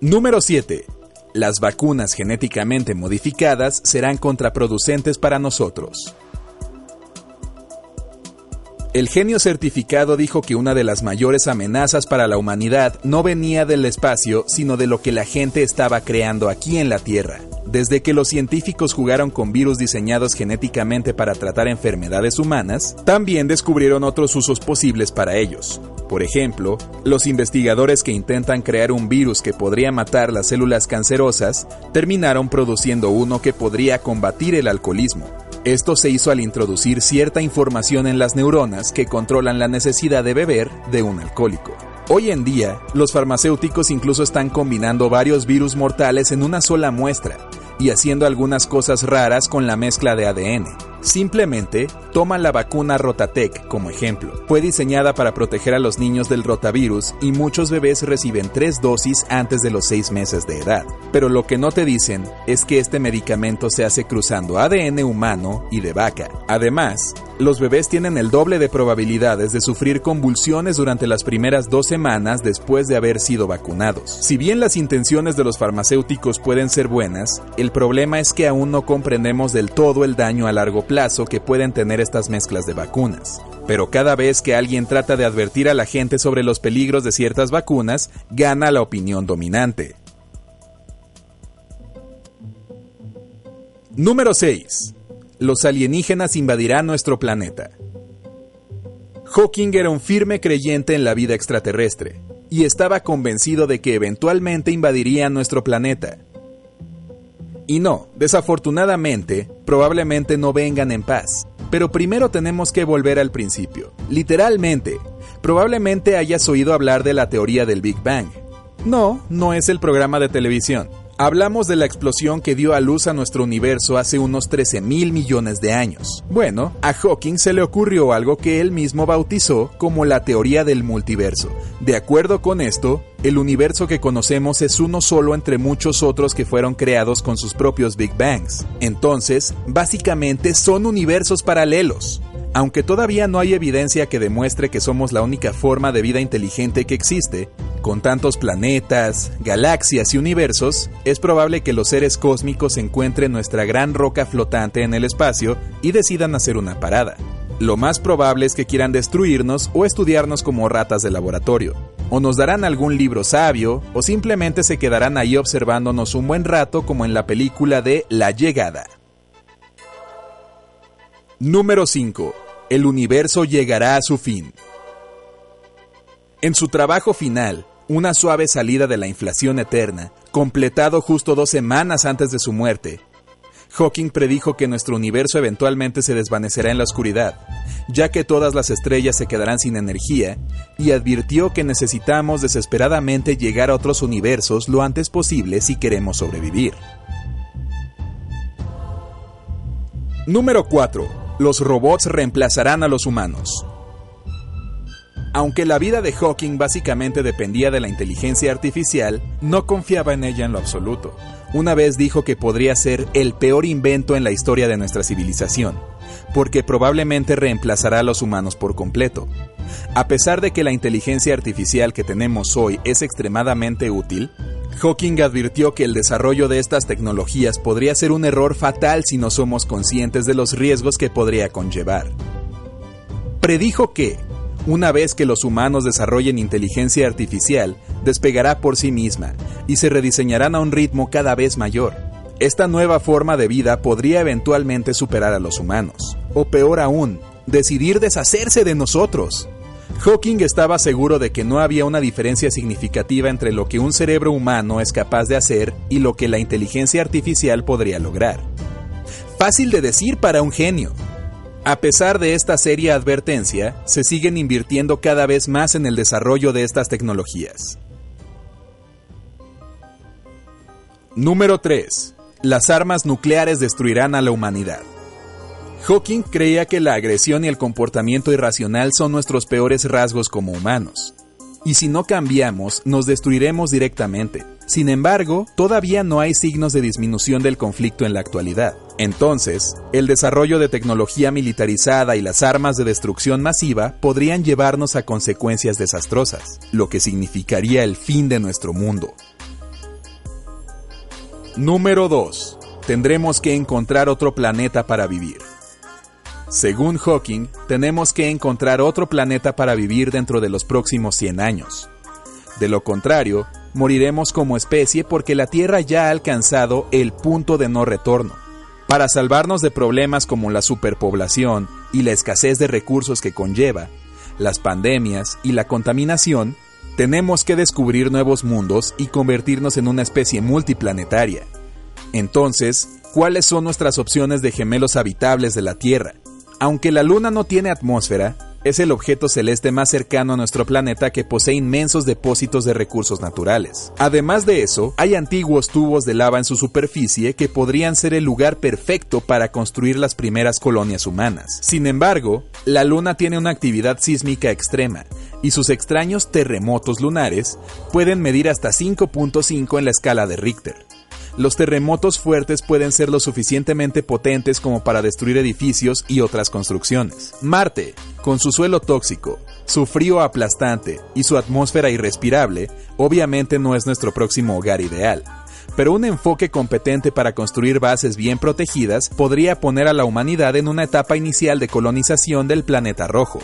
Speaker 24: Número 7. Las vacunas genéticamente modificadas serán contraproducentes para nosotros. El genio certificado dijo que una de las mayores amenazas para la humanidad no venía del espacio, sino de lo que la gente estaba creando aquí en la Tierra. Desde que los científicos jugaron con virus diseñados genéticamente para tratar enfermedades humanas, también descubrieron otros usos posibles para ellos. Por ejemplo, los investigadores que intentan crear un virus que podría matar las células cancerosas terminaron produciendo uno que podría combatir el alcoholismo. Esto se hizo al introducir cierta información en las neuronas que controlan la necesidad de beber de un alcohólico. Hoy en día, los farmacéuticos incluso están combinando varios virus mortales en una sola muestra y haciendo algunas cosas raras con la mezcla de ADN. Simplemente toma la vacuna Rotatec como ejemplo. Fue diseñada para proteger a los niños del rotavirus y muchos bebés reciben tres dosis antes de los seis meses de edad. Pero lo que no te dicen es que este medicamento se hace cruzando ADN humano y de vaca. Además, los bebés tienen el doble de probabilidades de sufrir convulsiones durante las primeras dos semanas después de haber sido vacunados. Si bien las intenciones de los farmacéuticos pueden ser buenas, el problema es que aún no comprendemos del todo el daño a largo plazo que pueden tener estas mezclas de vacunas. Pero cada vez que alguien trata de advertir a la gente sobre los peligros de ciertas vacunas, gana la opinión dominante. Número 6. Los alienígenas invadirán nuestro planeta. Hawking era un firme creyente en la vida extraterrestre y estaba convencido de que eventualmente invadirían nuestro planeta. Y no, desafortunadamente, probablemente no vengan en paz. Pero primero tenemos que volver al principio. Literalmente, probablemente hayas oído hablar de la teoría del Big Bang. No, no es el programa de televisión. Hablamos de la explosión que dio a luz a nuestro universo hace unos 13 mil millones de años. Bueno, a Hawking se le ocurrió algo que él mismo bautizó como la teoría del multiverso. De acuerdo con esto, el universo que conocemos es uno solo entre muchos otros que fueron creados con sus propios Big Bangs. Entonces, básicamente son universos paralelos. Aunque todavía no hay evidencia que demuestre que somos la única forma de vida inteligente que existe, con tantos planetas, galaxias y universos, es probable que los seres cósmicos encuentren nuestra gran roca flotante en el espacio y decidan hacer una parada. Lo más probable es que quieran destruirnos o estudiarnos como ratas de laboratorio. O nos darán algún libro sabio, o simplemente se quedarán ahí observándonos un buen rato como en la película de La Llegada. Número 5. El universo llegará a su fin. En su trabajo final, Una suave salida de la inflación eterna, completado justo dos semanas antes de su muerte, Hawking predijo que nuestro universo eventualmente se desvanecerá en la oscuridad, ya que todas las estrellas se quedarán sin energía, y advirtió que necesitamos desesperadamente llegar a otros universos lo antes posible si queremos sobrevivir. Número 4. Los robots reemplazarán a los humanos. Aunque la vida de Hawking básicamente dependía de la inteligencia artificial, no confiaba en ella en lo absoluto. Una vez dijo que podría ser el peor invento en la historia de nuestra civilización, porque probablemente reemplazará a los humanos por completo. A pesar de que la inteligencia artificial que tenemos hoy es extremadamente útil, Hawking advirtió que el desarrollo de estas tecnologías podría ser un error fatal si no somos conscientes de los riesgos que podría conllevar. Predijo que, una vez que los humanos desarrollen inteligencia artificial, despegará por sí misma y se rediseñarán a un ritmo cada vez mayor. Esta nueva forma de vida podría eventualmente superar a los humanos, o peor aún, decidir deshacerse de nosotros. Hawking estaba seguro de que no había una diferencia significativa entre lo que un cerebro humano es capaz de hacer y lo que la inteligencia artificial podría lograr. Fácil de decir para un genio. A pesar de esta seria advertencia, se siguen invirtiendo cada vez más en el desarrollo de estas tecnologías. Número 3. Las armas nucleares destruirán a la humanidad. Hawking creía que la agresión y el comportamiento irracional son nuestros peores rasgos como humanos. Y si no cambiamos, nos destruiremos directamente. Sin embargo, todavía no hay signos de disminución del conflicto en la actualidad. Entonces, el desarrollo de tecnología militarizada y las armas de destrucción masiva podrían llevarnos a consecuencias desastrosas, lo que significaría el fin de nuestro mundo. Número 2. Tendremos que encontrar otro planeta para vivir. Según Hawking, tenemos que encontrar otro planeta para vivir dentro de los próximos 100 años. De lo contrario, moriremos como especie porque la Tierra ya ha alcanzado el punto de no retorno. Para salvarnos de problemas como la superpoblación y la escasez de recursos que conlleva, las pandemias y la contaminación, tenemos que descubrir nuevos mundos y convertirnos en una especie multiplanetaria. Entonces, ¿cuáles son nuestras opciones de gemelos habitables de la Tierra? Aunque la Luna no tiene atmósfera, es el objeto celeste más cercano a nuestro planeta que posee inmensos depósitos de recursos naturales. Además de eso, hay antiguos tubos de lava en su superficie que podrían ser el lugar perfecto para construir las primeras colonias humanas. Sin embargo, la Luna tiene una actividad sísmica extrema, y sus extraños terremotos lunares pueden medir hasta 5.5 en la escala de Richter. Los terremotos fuertes pueden ser lo suficientemente potentes como para destruir edificios y otras construcciones. Marte, con su suelo tóxico, su frío aplastante y su atmósfera irrespirable, obviamente no es nuestro próximo hogar ideal. Pero un enfoque competente para construir bases bien protegidas podría poner a la humanidad en una etapa inicial de colonización del planeta rojo.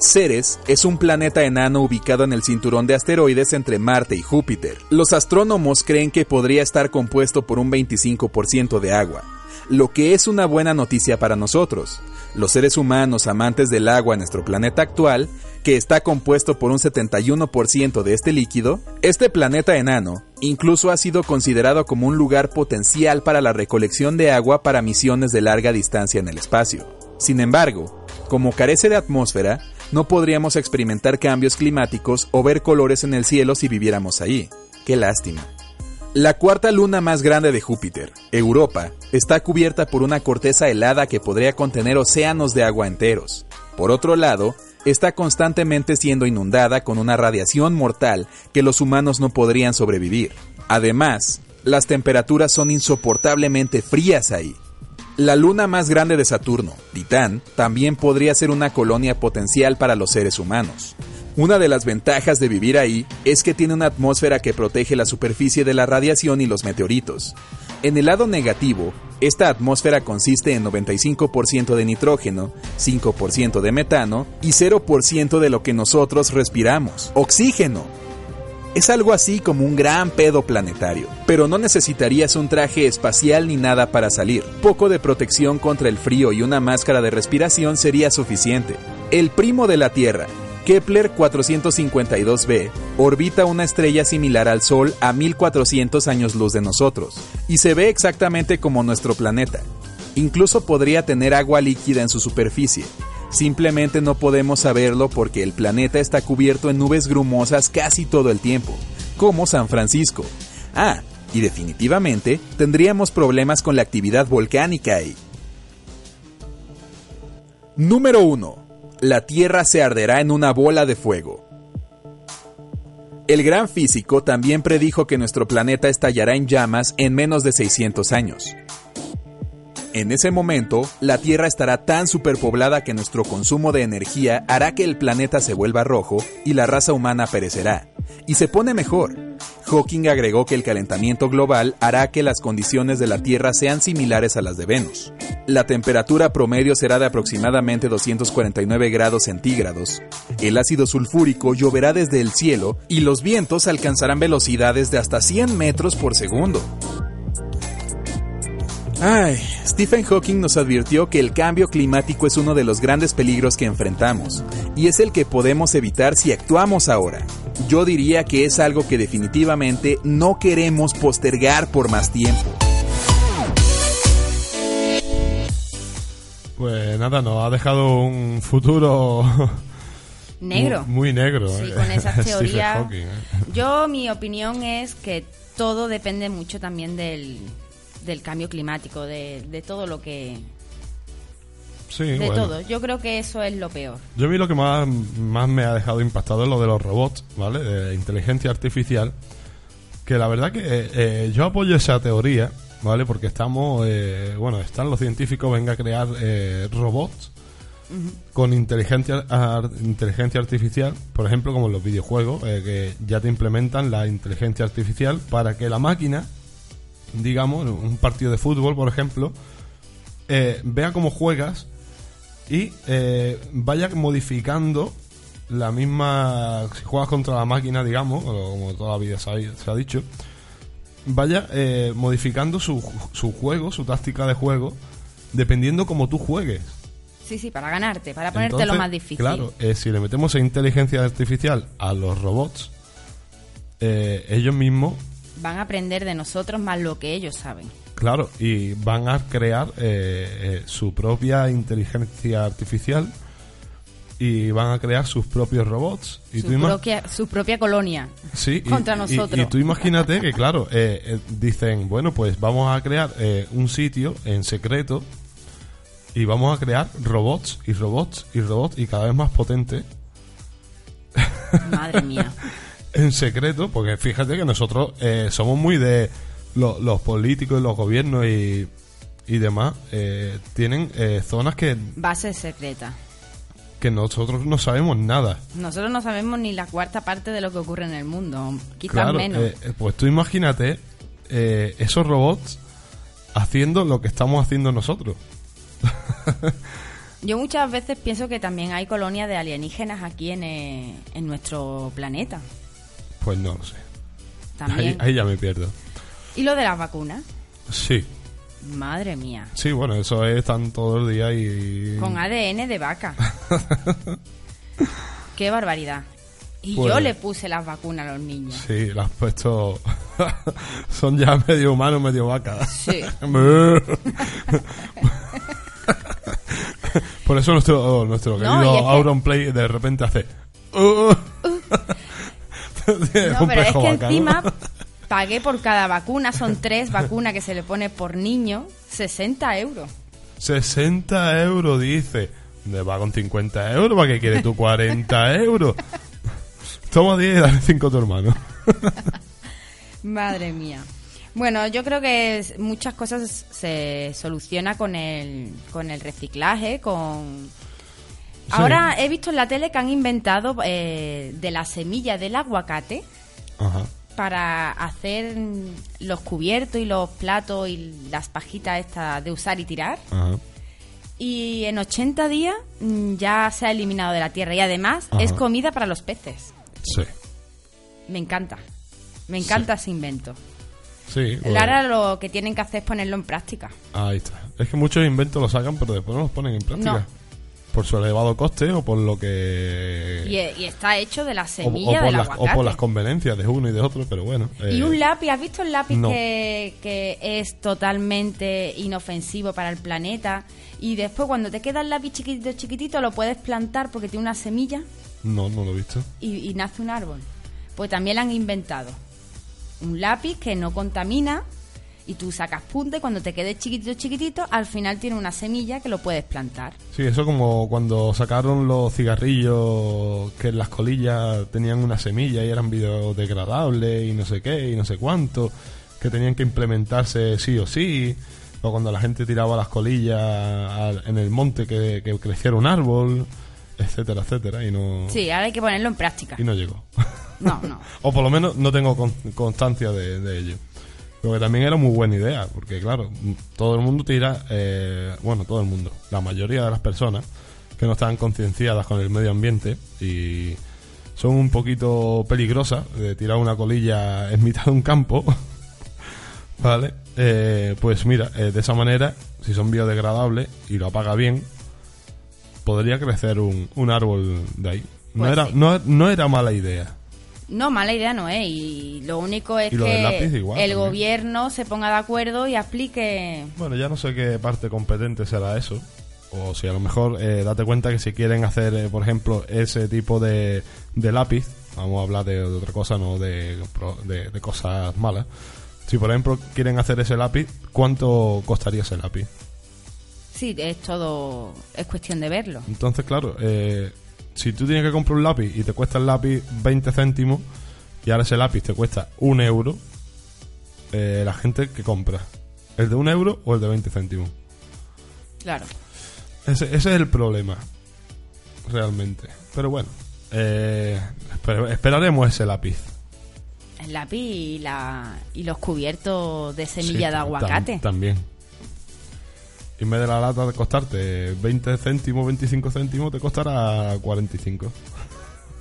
Speaker 24: Ceres es un planeta enano ubicado en el cinturón de asteroides entre Marte y Júpiter. Los astrónomos creen que podría estar compuesto por un 25% de agua, lo que es una buena noticia para nosotros, los seres humanos amantes del agua en nuestro planeta actual, que está compuesto por un 71% de este líquido, este planeta enano incluso ha sido considerado como un lugar potencial para la recolección de agua para misiones de larga distancia en el espacio. Sin embargo, como carece de atmósfera, no podríamos experimentar cambios climáticos o ver colores en el cielo si viviéramos ahí. Qué lástima. La cuarta luna más grande de Júpiter, Europa, está cubierta por una corteza helada que podría contener océanos de agua enteros. Por otro lado, está constantemente siendo inundada con una radiación mortal que los humanos no podrían sobrevivir. Además, las temperaturas son insoportablemente frías ahí. La luna más grande de Saturno, Titán, también podría ser una colonia potencial para los seres humanos. Una de las ventajas de vivir ahí es que tiene una atmósfera que protege la superficie de la radiación y los meteoritos. En el lado negativo, esta atmósfera consiste en 95% de nitrógeno, 5% de metano y 0% de lo que nosotros respiramos, oxígeno. Es algo así como un gran pedo planetario, pero no necesitarías un traje espacial ni nada para salir. Poco de protección contra el frío y una máscara de respiración sería suficiente. El primo de la Tierra, Kepler 452b orbita una estrella similar al Sol a 1400 años luz de nosotros, y se ve exactamente como nuestro planeta. Incluso podría tener agua líquida en su superficie. Simplemente no podemos saberlo porque el planeta está cubierto en nubes grumosas casi todo el tiempo, como San Francisco. Ah, y definitivamente tendríamos problemas con la actividad volcánica ahí. Número 1 la Tierra se arderá en una bola de fuego. El gran físico también predijo que nuestro planeta estallará en llamas en menos de 600 años. En ese momento, la Tierra estará tan superpoblada que nuestro consumo de energía hará que el planeta se vuelva rojo y la raza humana perecerá. Y se pone mejor. Hawking agregó que el calentamiento global hará que las condiciones de la Tierra sean similares a las de Venus. La temperatura promedio será de aproximadamente 249 grados centígrados. El ácido sulfúrico lloverá desde el cielo y los vientos alcanzarán velocidades de hasta 100 metros por segundo. Ay, Stephen Hawking nos advirtió que el cambio climático es uno de los grandes peligros que enfrentamos, y es el que podemos evitar si actuamos ahora. Yo diría que es algo que definitivamente no queremos postergar por más tiempo.
Speaker 1: Pues nada, nos ha dejado un futuro
Speaker 2: Negro.
Speaker 1: Muy, muy negro.
Speaker 2: Sí,
Speaker 1: eh.
Speaker 2: con esas
Speaker 1: Stephen
Speaker 2: teorías.
Speaker 1: Hawking, eh.
Speaker 2: Yo, mi opinión es que todo depende mucho también del, del cambio climático, de, de todo lo que.
Speaker 1: Sí,
Speaker 2: de
Speaker 1: bueno.
Speaker 2: todo. Yo creo que eso es lo peor.
Speaker 1: Yo mí lo que más, más me ha dejado impactado es lo de los robots, ¿vale? De inteligencia artificial. Que la verdad que eh, eh, yo apoyo esa teoría, ¿vale? Porque estamos, eh, bueno, están los científicos, venga a crear eh, robots con inteligencia, ar- inteligencia artificial, por ejemplo, como en los videojuegos, eh, que ya te implementan la inteligencia artificial para que la máquina, digamos, en un partido de fútbol, por ejemplo, eh, vea cómo juegas y eh, vaya modificando la misma. Si juegas contra la máquina, digamos, como toda la vida se ha, se ha dicho, vaya eh, modificando su, su juego, su táctica de juego, dependiendo como tú juegues.
Speaker 2: Sí, sí, para ganarte, para ponerte lo más difícil.
Speaker 1: Claro, eh, si le metemos inteligencia artificial a los robots, eh, ellos mismos,
Speaker 2: Van a aprender de nosotros más lo que ellos saben.
Speaker 1: claro, y van a crear eh, eh, su propia inteligencia artificial y van a crear sus propios robots. Y
Speaker 2: Su, propia, su propia colonia
Speaker 1: Sí, y-
Speaker 2: contra
Speaker 1: y-
Speaker 2: nosotros.
Speaker 1: Y, tú imagínate que, claro, eh, eh, dicen, bueno, pues vamos a crear eh, un sitio en secreto y vamos a crear robots y robots y robots y cada vez más potentes
Speaker 2: Madre mía.
Speaker 1: en secreto, porque fíjate que nosotros eh, somos muy de lo- los políticos y los gobiernos y, y demás, eh, tienen eh, zonas que,
Speaker 2: Base secreta.
Speaker 1: que nosotros no sabemos nada.
Speaker 2: Nosotros no sabemos ni la cuarta parte de lo que ocurre en el mundo, quizás
Speaker 1: Claro,
Speaker 2: menos.
Speaker 1: eh, eh, pues tú imagínate eh, esos robots haciendo lo que estamos haciendo nosotros.
Speaker 2: Yo muchas veces pienso que también hay colonias de alienígenas aquí en, en nuestro planeta.
Speaker 1: Pues no lo sé. Ahí, ahí ya me pierdo.
Speaker 2: ¿Y lo de las vacunas?
Speaker 1: Sí.
Speaker 2: Madre mía.
Speaker 1: Sí, bueno, eso es están todo el día y...
Speaker 2: Con ADN de vaca. Qué barbaridad. Y
Speaker 1: Pues-
Speaker 2: yo le puse las vacunas a los niños.
Speaker 1: Sí, lo has puesto... Son ya medio humanos, medio vaca.
Speaker 2: Sí.
Speaker 1: Por eso nuestro, nuestro
Speaker 2: No,
Speaker 1: querido Auron Play de repente hace... "Uh".
Speaker 2: No, pero es que encima pagué por cada vacuna, son tres vacunas que se le pone por niño, 60 euros.
Speaker 1: 60 euros, dice. ¿Dónde va con 50 euros? ¿Para qué quieres tú 40 euros? Toma 10 y dale 5 a tu hermano.
Speaker 2: Madre mía. Bueno, yo creo que muchas cosas se soluciona con el, con el reciclaje, con... Ahora he visto en la tele que han inventado eh, de la semilla del aguacate
Speaker 1: Ajá.
Speaker 2: para hacer los cubiertos y los platos y las pajitas estas de usar y tirar.
Speaker 1: Ajá.
Speaker 2: Y en 80 días mm, ya se ha eliminado de la tierra y además
Speaker 1: Ajá.
Speaker 2: es comida para los peces.
Speaker 1: Sí.
Speaker 2: Me encanta. Me encanta ese invento.
Speaker 1: Sí. pues,
Speaker 2: Ahora lo que tienen que hacer es ponerlo en práctica.
Speaker 1: ahí está. Es que muchos inventos los sacan, pero después no los ponen en práctica.
Speaker 2: No.
Speaker 1: Por su elevado coste o por lo que...
Speaker 2: Y, y está hecho de la
Speaker 1: o, o
Speaker 2: semilla
Speaker 1: por
Speaker 2: del
Speaker 1: las, o
Speaker 2: aguacate.
Speaker 1: por las convenencias de uno y de otro, pero bueno.
Speaker 2: Y
Speaker 1: eh,
Speaker 2: un lápiz, ¿has visto el lápiz
Speaker 1: no.
Speaker 2: que, que es totalmente inofensivo para el planeta? Y después cuando te queda el lápiz chiquitito, chiquitito, lo puedes plantar porque tiene una semilla
Speaker 1: No, no lo he visto.
Speaker 2: y, y nace un árbol. Pues también lo han inventado. Un lápiz que no contamina y tú sacas punta y cuando te quede chiquitito, chiquitito, al final tiene una semilla que lo puedes plantar.
Speaker 1: Sí, eso como cuando sacaron los cigarrillos que en las colillas tenían una semilla y eran biodegradables y no sé qué y no sé cuánto, que tenían que implementarse sí o sí, o cuando la gente tiraba las colillas en el monte que, que creciera un árbol, etcétera, etcétera, y no,
Speaker 2: Sí, ahora hay que ponerlo en práctica.
Speaker 1: y no llegó.
Speaker 2: No, no.
Speaker 1: o por lo menos no tengo con- constancia de, de ello. Pero que también era muy buena idea, porque claro, todo el mundo tira, eh, bueno, todo el mundo, la mayoría de las personas que no están concienciadas con el medio ambiente y son un poquito peligrosas de tirar una colilla en mitad de un campo, ¿vale? Eh, pues mira, eh, de esa manera, si son biodegradables y lo apaga bien, podría crecer un, un árbol de ahí. No,
Speaker 2: Pues
Speaker 1: era,
Speaker 2: sí.
Speaker 1: no, no era mala idea.
Speaker 2: No, mala idea no es. Y lo único es
Speaker 1: lo
Speaker 2: que
Speaker 1: igual
Speaker 2: el
Speaker 1: también.
Speaker 2: gobierno se ponga de acuerdo y aplique.
Speaker 1: Bueno, ya no sé qué parte competente será eso. O si a lo mejor eh, date cuenta que si quieren hacer, eh, por ejemplo, ese tipo de, de lápiz, vamos a hablar de, de otra cosa, no de, de, de cosas malas. Si por ejemplo quieren hacer ese lápiz, ¿cuánto costaría ese lápiz?
Speaker 2: Sí, es todo. Es cuestión de verlo.
Speaker 1: Entonces, claro, eh, si tú tienes que comprar un lápiz y te cuesta el lápiz 20 céntimos y ahora ese lápiz te cuesta un euro, eh, la gente que compra, ¿el de un euro o el de 20 céntimos?
Speaker 2: Claro.
Speaker 1: Ese, ese es el problema, realmente. Pero bueno, eh, esper- esperaremos ese lápiz.
Speaker 2: El lápiz y, la, y los cubiertos de
Speaker 1: Sí,
Speaker 2: semilla de
Speaker 1: tam-
Speaker 2: aguacate.
Speaker 1: también. Y en vez de la lata de costarte 20 céntimos, 25 céntimos, te costará 45.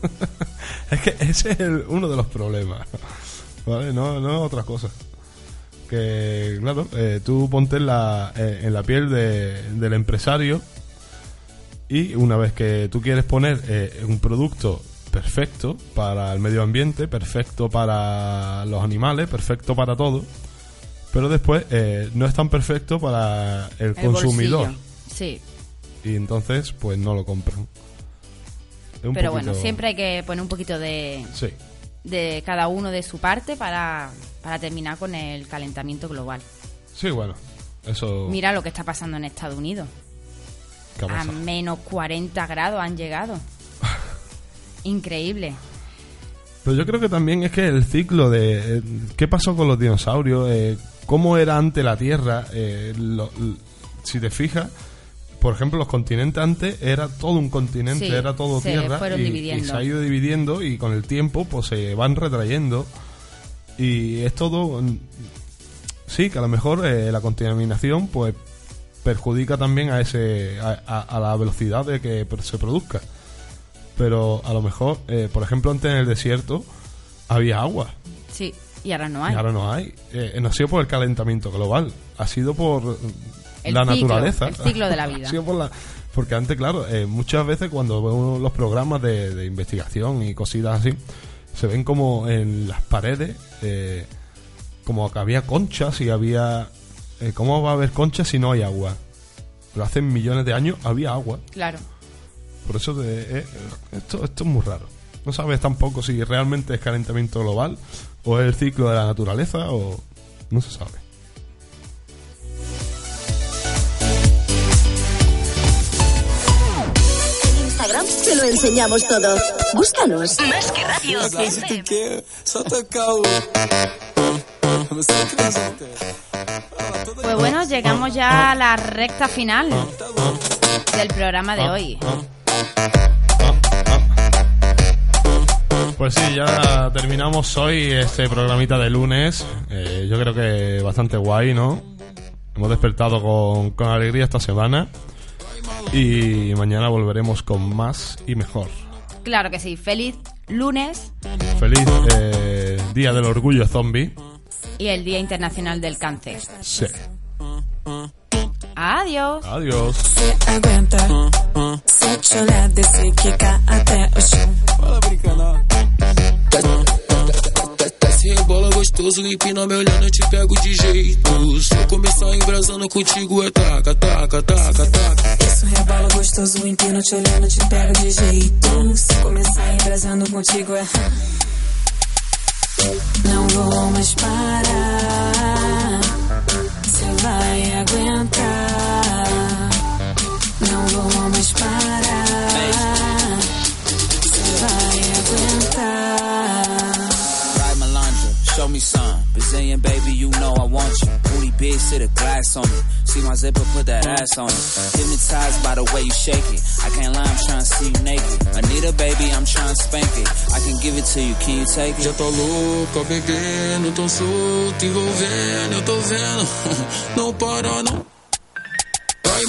Speaker 1: es que ese es el- uno de los problemas. ¿Vale? No, no otra cosa. Que, claro, eh, tú ponte en la, eh, en la piel de- del empresario y una vez que tú quieres poner eh, un producto perfecto para el medio ambiente, perfecto para los animales, perfecto para todo, pero después eh, no es tan perfecto para el,
Speaker 2: El
Speaker 1: consumidor.
Speaker 2: bolsillo. Sí.
Speaker 1: Y entonces, pues no lo compran. Un
Speaker 2: Pero bueno, siempre hay que poner un poquito de,
Speaker 1: Sí.
Speaker 2: de cada uno de su parte para, para terminar con el calentamiento global.
Speaker 1: Sí, bueno, eso...
Speaker 2: Mira lo que está pasando en Estados Unidos.
Speaker 1: ¿qué ha
Speaker 2: A menos 40 grados han llegado. Increíble.
Speaker 1: Pero yo creo que también es que el ciclo de... eh, ¿Qué pasó con los dinosaurios? Eh, ¿Cómo era antes la Tierra? Eh, lo- si te fijas, por ejemplo, los continentes antes era todo un continente,
Speaker 2: Sí,
Speaker 1: era todo
Speaker 2: se
Speaker 1: tierra.
Speaker 2: fueron
Speaker 1: y,
Speaker 2: dividiendo.
Speaker 1: y se ha ido dividiendo y con el tiempo pues se van retrayendo. Y es todo... mm, Sí, que a lo mejor eh, la contaminación pues perjudica también a ese a, a- a la velocidad de que se produzca. Pero a lo mejor, eh, por ejemplo, antes en el desierto había agua.
Speaker 2: Sí. Y ahora no hay.
Speaker 1: Y ahora no hay. Eh, no ha sido por el calentamiento global, ha sido por
Speaker 2: El
Speaker 1: la
Speaker 2: ciclo,
Speaker 1: naturaleza.
Speaker 2: el ciclo de la vida.
Speaker 1: Ha sido por la- porque antes, claro, eh, muchas veces cuando vemos los programas de, de investigación y cositas así, se ven como en las paredes, eh, como que había conchas y había... eh, ¿Cómo va a haber conchas si no hay agua? Pero hace millones de años había agua.
Speaker 2: Claro.
Speaker 1: Por eso de- eh, esto, esto es muy raro. No sabes tampoco si realmente es calentamiento global o es el ciclo de la naturaleza o no se sabe.
Speaker 4: En Instagram te lo enseñamos todo. Búscanos. Más que radio.
Speaker 2: Pues bueno, llegamos ya a la recta final del programa de hoy.
Speaker 1: Pues sí, ya terminamos hoy este programita de lunes. Eh, yo creo que bastante guay, ¿no? Hemos despertado con, con alegría esta semana y mañana volveremos con más y mejor.
Speaker 2: Claro que sí. Feliz lunes
Speaker 1: Feliz eh, Día del Orgullo Zombie.
Speaker 2: y el Día Internacional del Cáncer.
Speaker 1: Sí.
Speaker 2: Adiós.
Speaker 1: Adiós.
Speaker 28: aguenta. Sete olhar descer, quicar até o chão.
Speaker 5: Fala brincando. Desce rebola gostoso, empina me olhando, eu te pego de jeito. Se eu começar embrasando contigo, é taca, taca, taca, taca.
Speaker 28: Isso rebola gostoso, empino te olhando, te pego de jeito. Se começar embrasando contigo é. Não vou mais parar. Você vai aguentar. Não vou mais parar. Você vai aguentar.
Speaker 29: Show me some. Brazilian baby, you know I want you. Booty big, sit a glass on it. See my zipper, put that ass on it. Hypnotized by the way you shake it. I can't lie, I'm trying to see you naked. Anita, baby, I'm trying to spank it. I can give it to you, can you take it?
Speaker 5: Já tá louca, bebendo, tão solto, envolvendo, eu tô vendo. Não para, não. Vai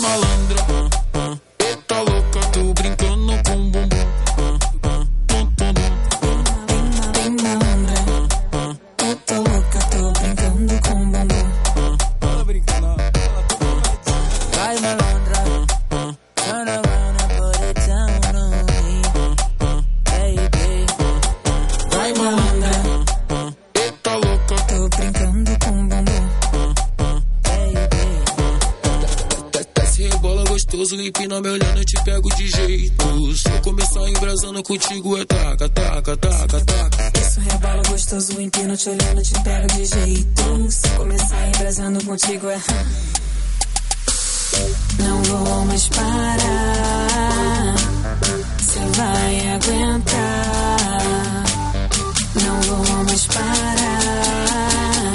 Speaker 5: tá louca, empina me olhando, eu te pego de jeito. Se eu começar embrasando contigo, é taca, taca, taca, taca.
Speaker 28: Isso rebola gostoso, empino te olhando, te pego de jeito. Se começar embrasando contigo é. Não vou mais parar. Você vai aguentar. Não vou mais parar.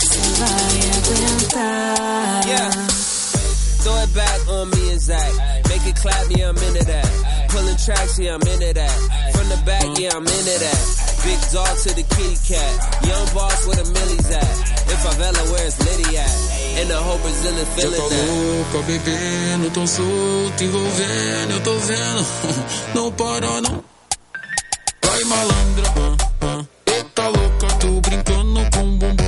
Speaker 28: Você vai aguentar.
Speaker 29: Yeah. Throw it back on me millions at. Make it clap, yeah, I'm into that. Pulling tracks, yeah, I'm into that. From the back, yeah, I'm into that. Big dog to the kitty cat. Young boss where the millies at. If favela, where's Liddy at? In the whole Brazilian feeling that.
Speaker 5: Eu tô bebendo, tô solto, envolvendo, eu tô vendo. Não para, não. Vai malandra. Eita louca, tô brincando com um bumbum.